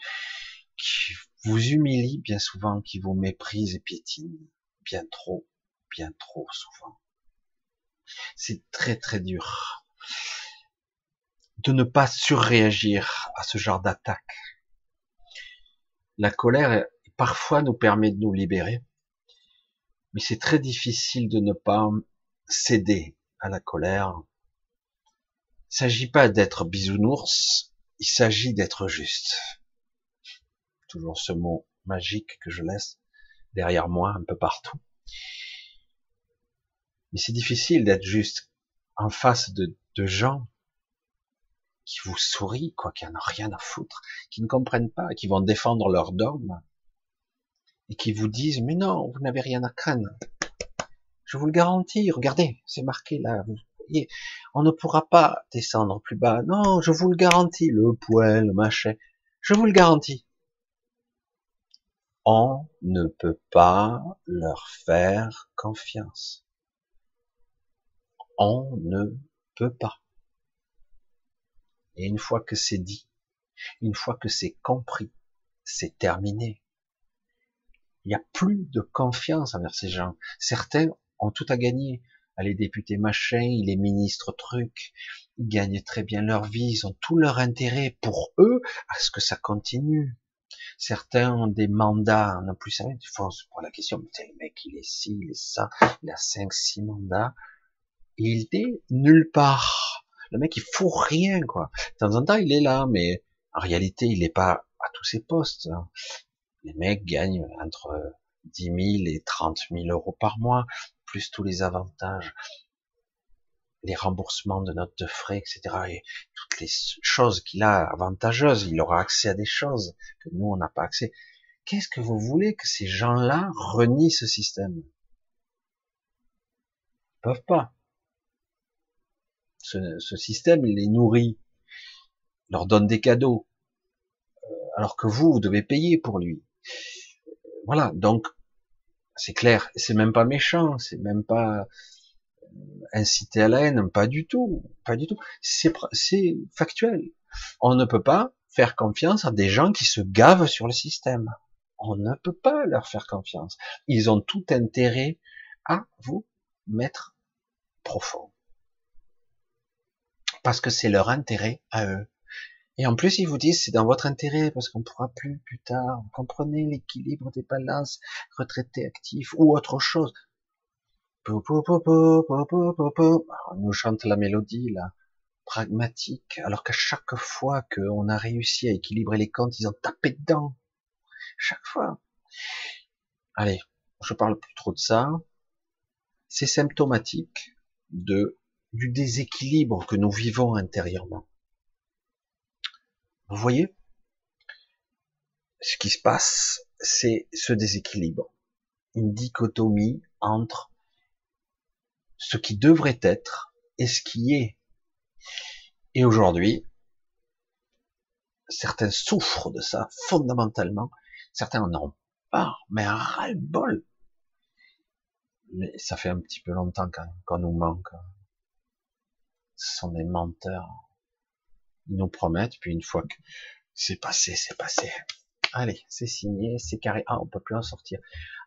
qui vous humilie bien souvent, qui vous méprise et piétine bien trop, bien trop souvent. C'est très très dur de ne pas surréagir à ce genre d'attaque. La colère parfois nous permet de nous libérer. Mais c'est très difficile de ne pas céder à la colère. Il s'agit pas d'être bisounours, il s'agit d'être juste. Toujours ce mot magique que je laisse derrière moi un peu partout. Mais c'est difficile d'être juste en face de, gens qui vous sourient, quoi, qui en ont rien à foutre, qui ne comprennent pas, qui vont défendre leur dogme, et qui vous disent, mais non, vous n'avez rien à craindre. Je vous le garantis, regardez, c'est marqué là, vous voyez, on ne pourra pas descendre plus bas. Non, je vous le garantis, le poêle, le machin, je vous le garantis. On ne peut pas leur faire confiance. On ne peut pas. Et une fois que c'est dit, une fois que c'est compris, c'est terminé. Il n'y a plus de confiance envers ces gens. Certains ont tout à gagner. Les députés machin, les ministres trucs, ils gagnent très bien leur vie, ils ont tout leur intérêt pour eux à ce que ça continue. Certains ont des mandats, on a plus ça, ils font pour la question, mais le mec, il est ci, il est ça, il a cinq, six mandats, il est nulle part. Le mec, il fout rien, quoi. De temps en temps, il est là, mais en réalité, il n'est pas à tous ses postes. Hein. Les mecs gagnent entre 10 000 et 30 000 euros par mois, plus tous les avantages, les remboursements de notes de frais, etc. Et toutes les choses qu'il a avantageuses. Il aura accès à des choses que nous, on n'a pas accès. Qu'est-ce que vous voulez que ces gens-là renient ce système? Ils peuvent pas ce, système, il les nourrit, leur donne des cadeaux, euh, alors que vous, vous devez payer pour lui. Voilà, donc c'est clair, c'est même pas méchant, c'est même pas inciter à la haine, pas du tout, pas du tout. C'est factuel. On ne peut pas faire confiance à des gens qui se gavent sur le système. On ne peut pas leur faire confiance. Ils ont tout intérêt à vous mettre profond parce que c'est leur intérêt à eux. Et en plus, ils vous disent c'est dans votre intérêt parce qu'on pourra plus plus tard. Vous comprenez l'équilibre des balances, retraités actifs ou autre chose. On nous chante la mélodie là, pragmatique, alors qu'à chaque fois qu'on a réussi à équilibrer les comptes, ils ont tapé dedans. Chaque fois. Allez, je parle plus trop de ça. C'est symptomatique de du déséquilibre que nous vivons intérieurement. Vous voyez? Ce qui se passe, c'est ce déséquilibre. Une dichotomie entre ce qui devrait être et ce qui est. Et aujourd'hui, certains souffrent de ça fondamentalement, certains en ont pas, mais un ras-le-bol. Mais ça fait un petit peu longtemps qu'on nous manque ce sont des menteurs. Ils nous promettent, puis une fois que c'est passé, c'est passé. Allez, c'est signé, c'est carré. Ah, on peut plus en sortir.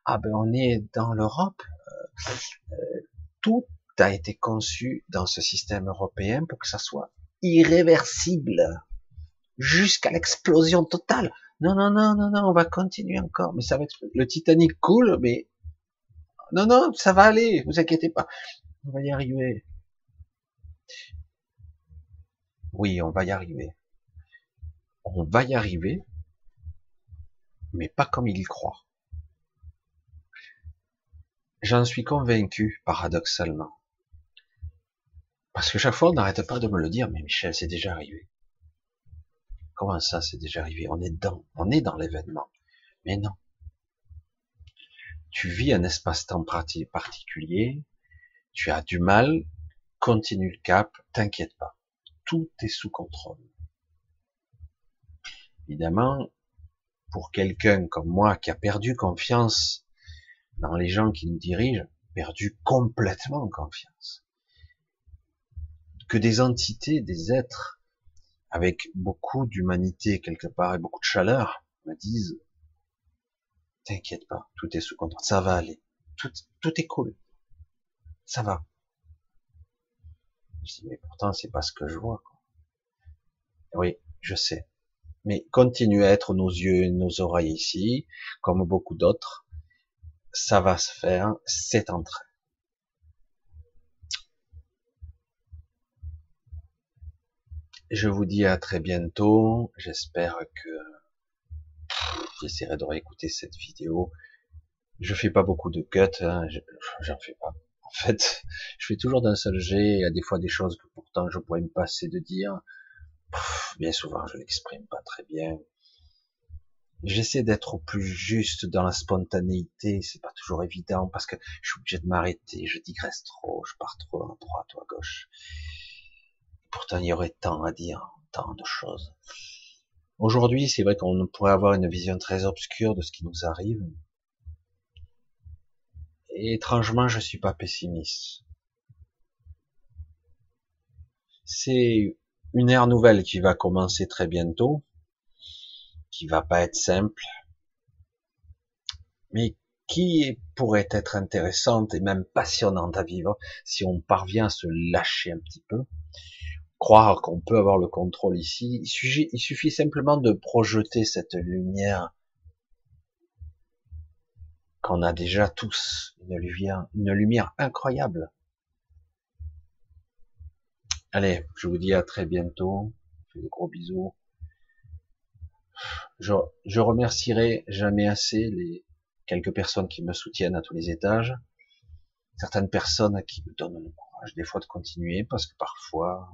Ah ben on est dans l'Europe. Euh, euh, tout a été conçu dans ce système européen pour que ça soit irréversible jusqu'à l'explosion totale. Non, non, non, non, non, on va continuer encore, mais ça va être le Titanic coule, mais non, non, ça va aller, vous inquiétez pas, on va y arriver. Oui, on va y arriver. On va y arriver, mais pas comme il croit. J'en suis convaincu, paradoxalement. Parce que chaque fois, on n'arrête pas de me le dire, mais Michel, c'est déjà arrivé. Comment ça, c'est déjà arrivé? On est dedans, on est dans l'événement. Mais non. Tu vis un espace-temps particulier, tu as du mal, continue le cap, t'inquiète pas. Tout est sous contrôle. Évidemment, pour quelqu'un comme moi qui a perdu confiance dans les gens qui nous dirigent, perdu complètement confiance, que des entités, des êtres avec beaucoup d'humanité quelque part et beaucoup de chaleur me disent t'inquiète pas, tout est sous contrôle, ça va aller, tout, tout est cool, ça va. Je dis, mais pourtant, c'est pas ce que je vois. Oui, je sais. mais continue à être nos yeux et nos oreilles ici, comme beaucoup d'autres. Ça va se faire, c'est en train. Je vous dis à très bientôt. J'espère que j'essaierai de réécouter cette vidéo. Je fais pas beaucoup de cuts, hein. j'en fais pas. En fait, je fais toujours d'un seul jet. Il y a des fois des choses que pourtant je pourrais me passer de dire. bien souvent, je l'exprime pas très bien. J'essaie d'être au plus juste dans la spontanéité. C'est pas toujours évident parce que je suis obligé de m'arrêter. Je digresse trop. Je pars trop à droite ou à gauche. Pourtant, il y aurait tant à dire, tant de choses. Aujourd'hui, c'est vrai qu'on pourrait avoir une vision très obscure de ce qui nous arrive. Et étrangement, je suis pas pessimiste. C'est une ère nouvelle qui va commencer très bientôt, qui va pas être simple, mais qui pourrait être intéressante et même passionnante à vivre si on parvient à se lâcher un petit peu, croire qu'on peut avoir le contrôle ici. Il suffit, simplement de projeter cette lumière qu'on a déjà tous, une lumière, une lumière incroyable. Allez, je vous dis à très bientôt. Je fais de gros bisous. Je, je remercierai jamais assez les quelques personnes qui me soutiennent à tous les étages. Certaines personnes qui me donnent le courage des fois de continuer parce que parfois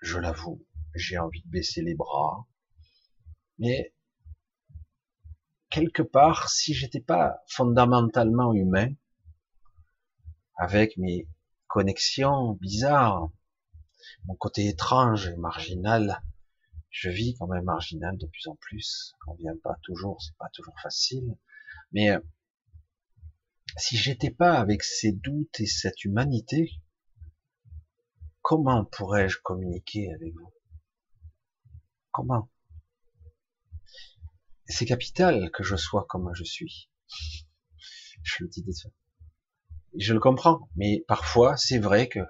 je l'avoue, j'ai envie de baisser les bras. Mais quelque part, si j'étais pas fondamentalement humain, avec mes connexions bizarres, mon côté étrange et marginal, je vis quand même marginal de plus en plus. On vient pas toujours, c'est pas toujours facile. Mais si j'étais pas avec ces doutes et cette humanité, Comment pourrais-je communiquer avec vous? Comment? C'est capital que je sois comme je suis. Je le dis déjà. Je le comprends, mais parfois c'est vrai que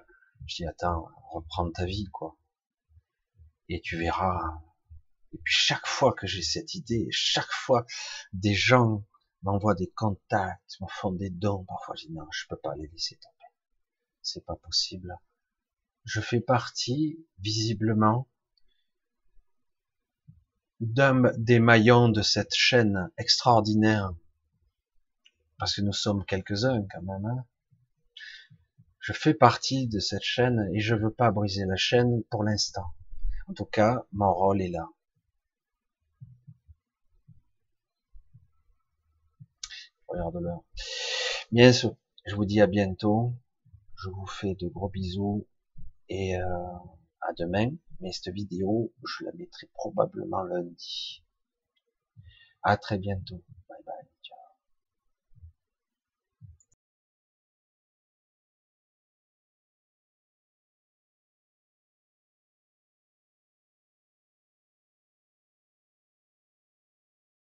je dis attends, reprends ta vie quoi. Et tu verras. Et puis chaque fois que j'ai cette idée, chaque fois des gens m'envoient des contacts, me font des dons, parfois je dis non, je peux pas les laisser tomber. C'est pas possible je fais partie, visiblement, d'un des maillons de cette chaîne extraordinaire, parce que nous sommes quelques-uns quand même. Hein. Je fais partie de cette chaîne et je veux pas briser la chaîne pour l'instant. En tout cas, mon rôle est là. Regarde l'heure. Bien sûr, je vous dis à bientôt. Je vous fais de gros bisous et euh, à demain. Mais cette vidéo, je la mettrai probablement lundi. À très bientôt.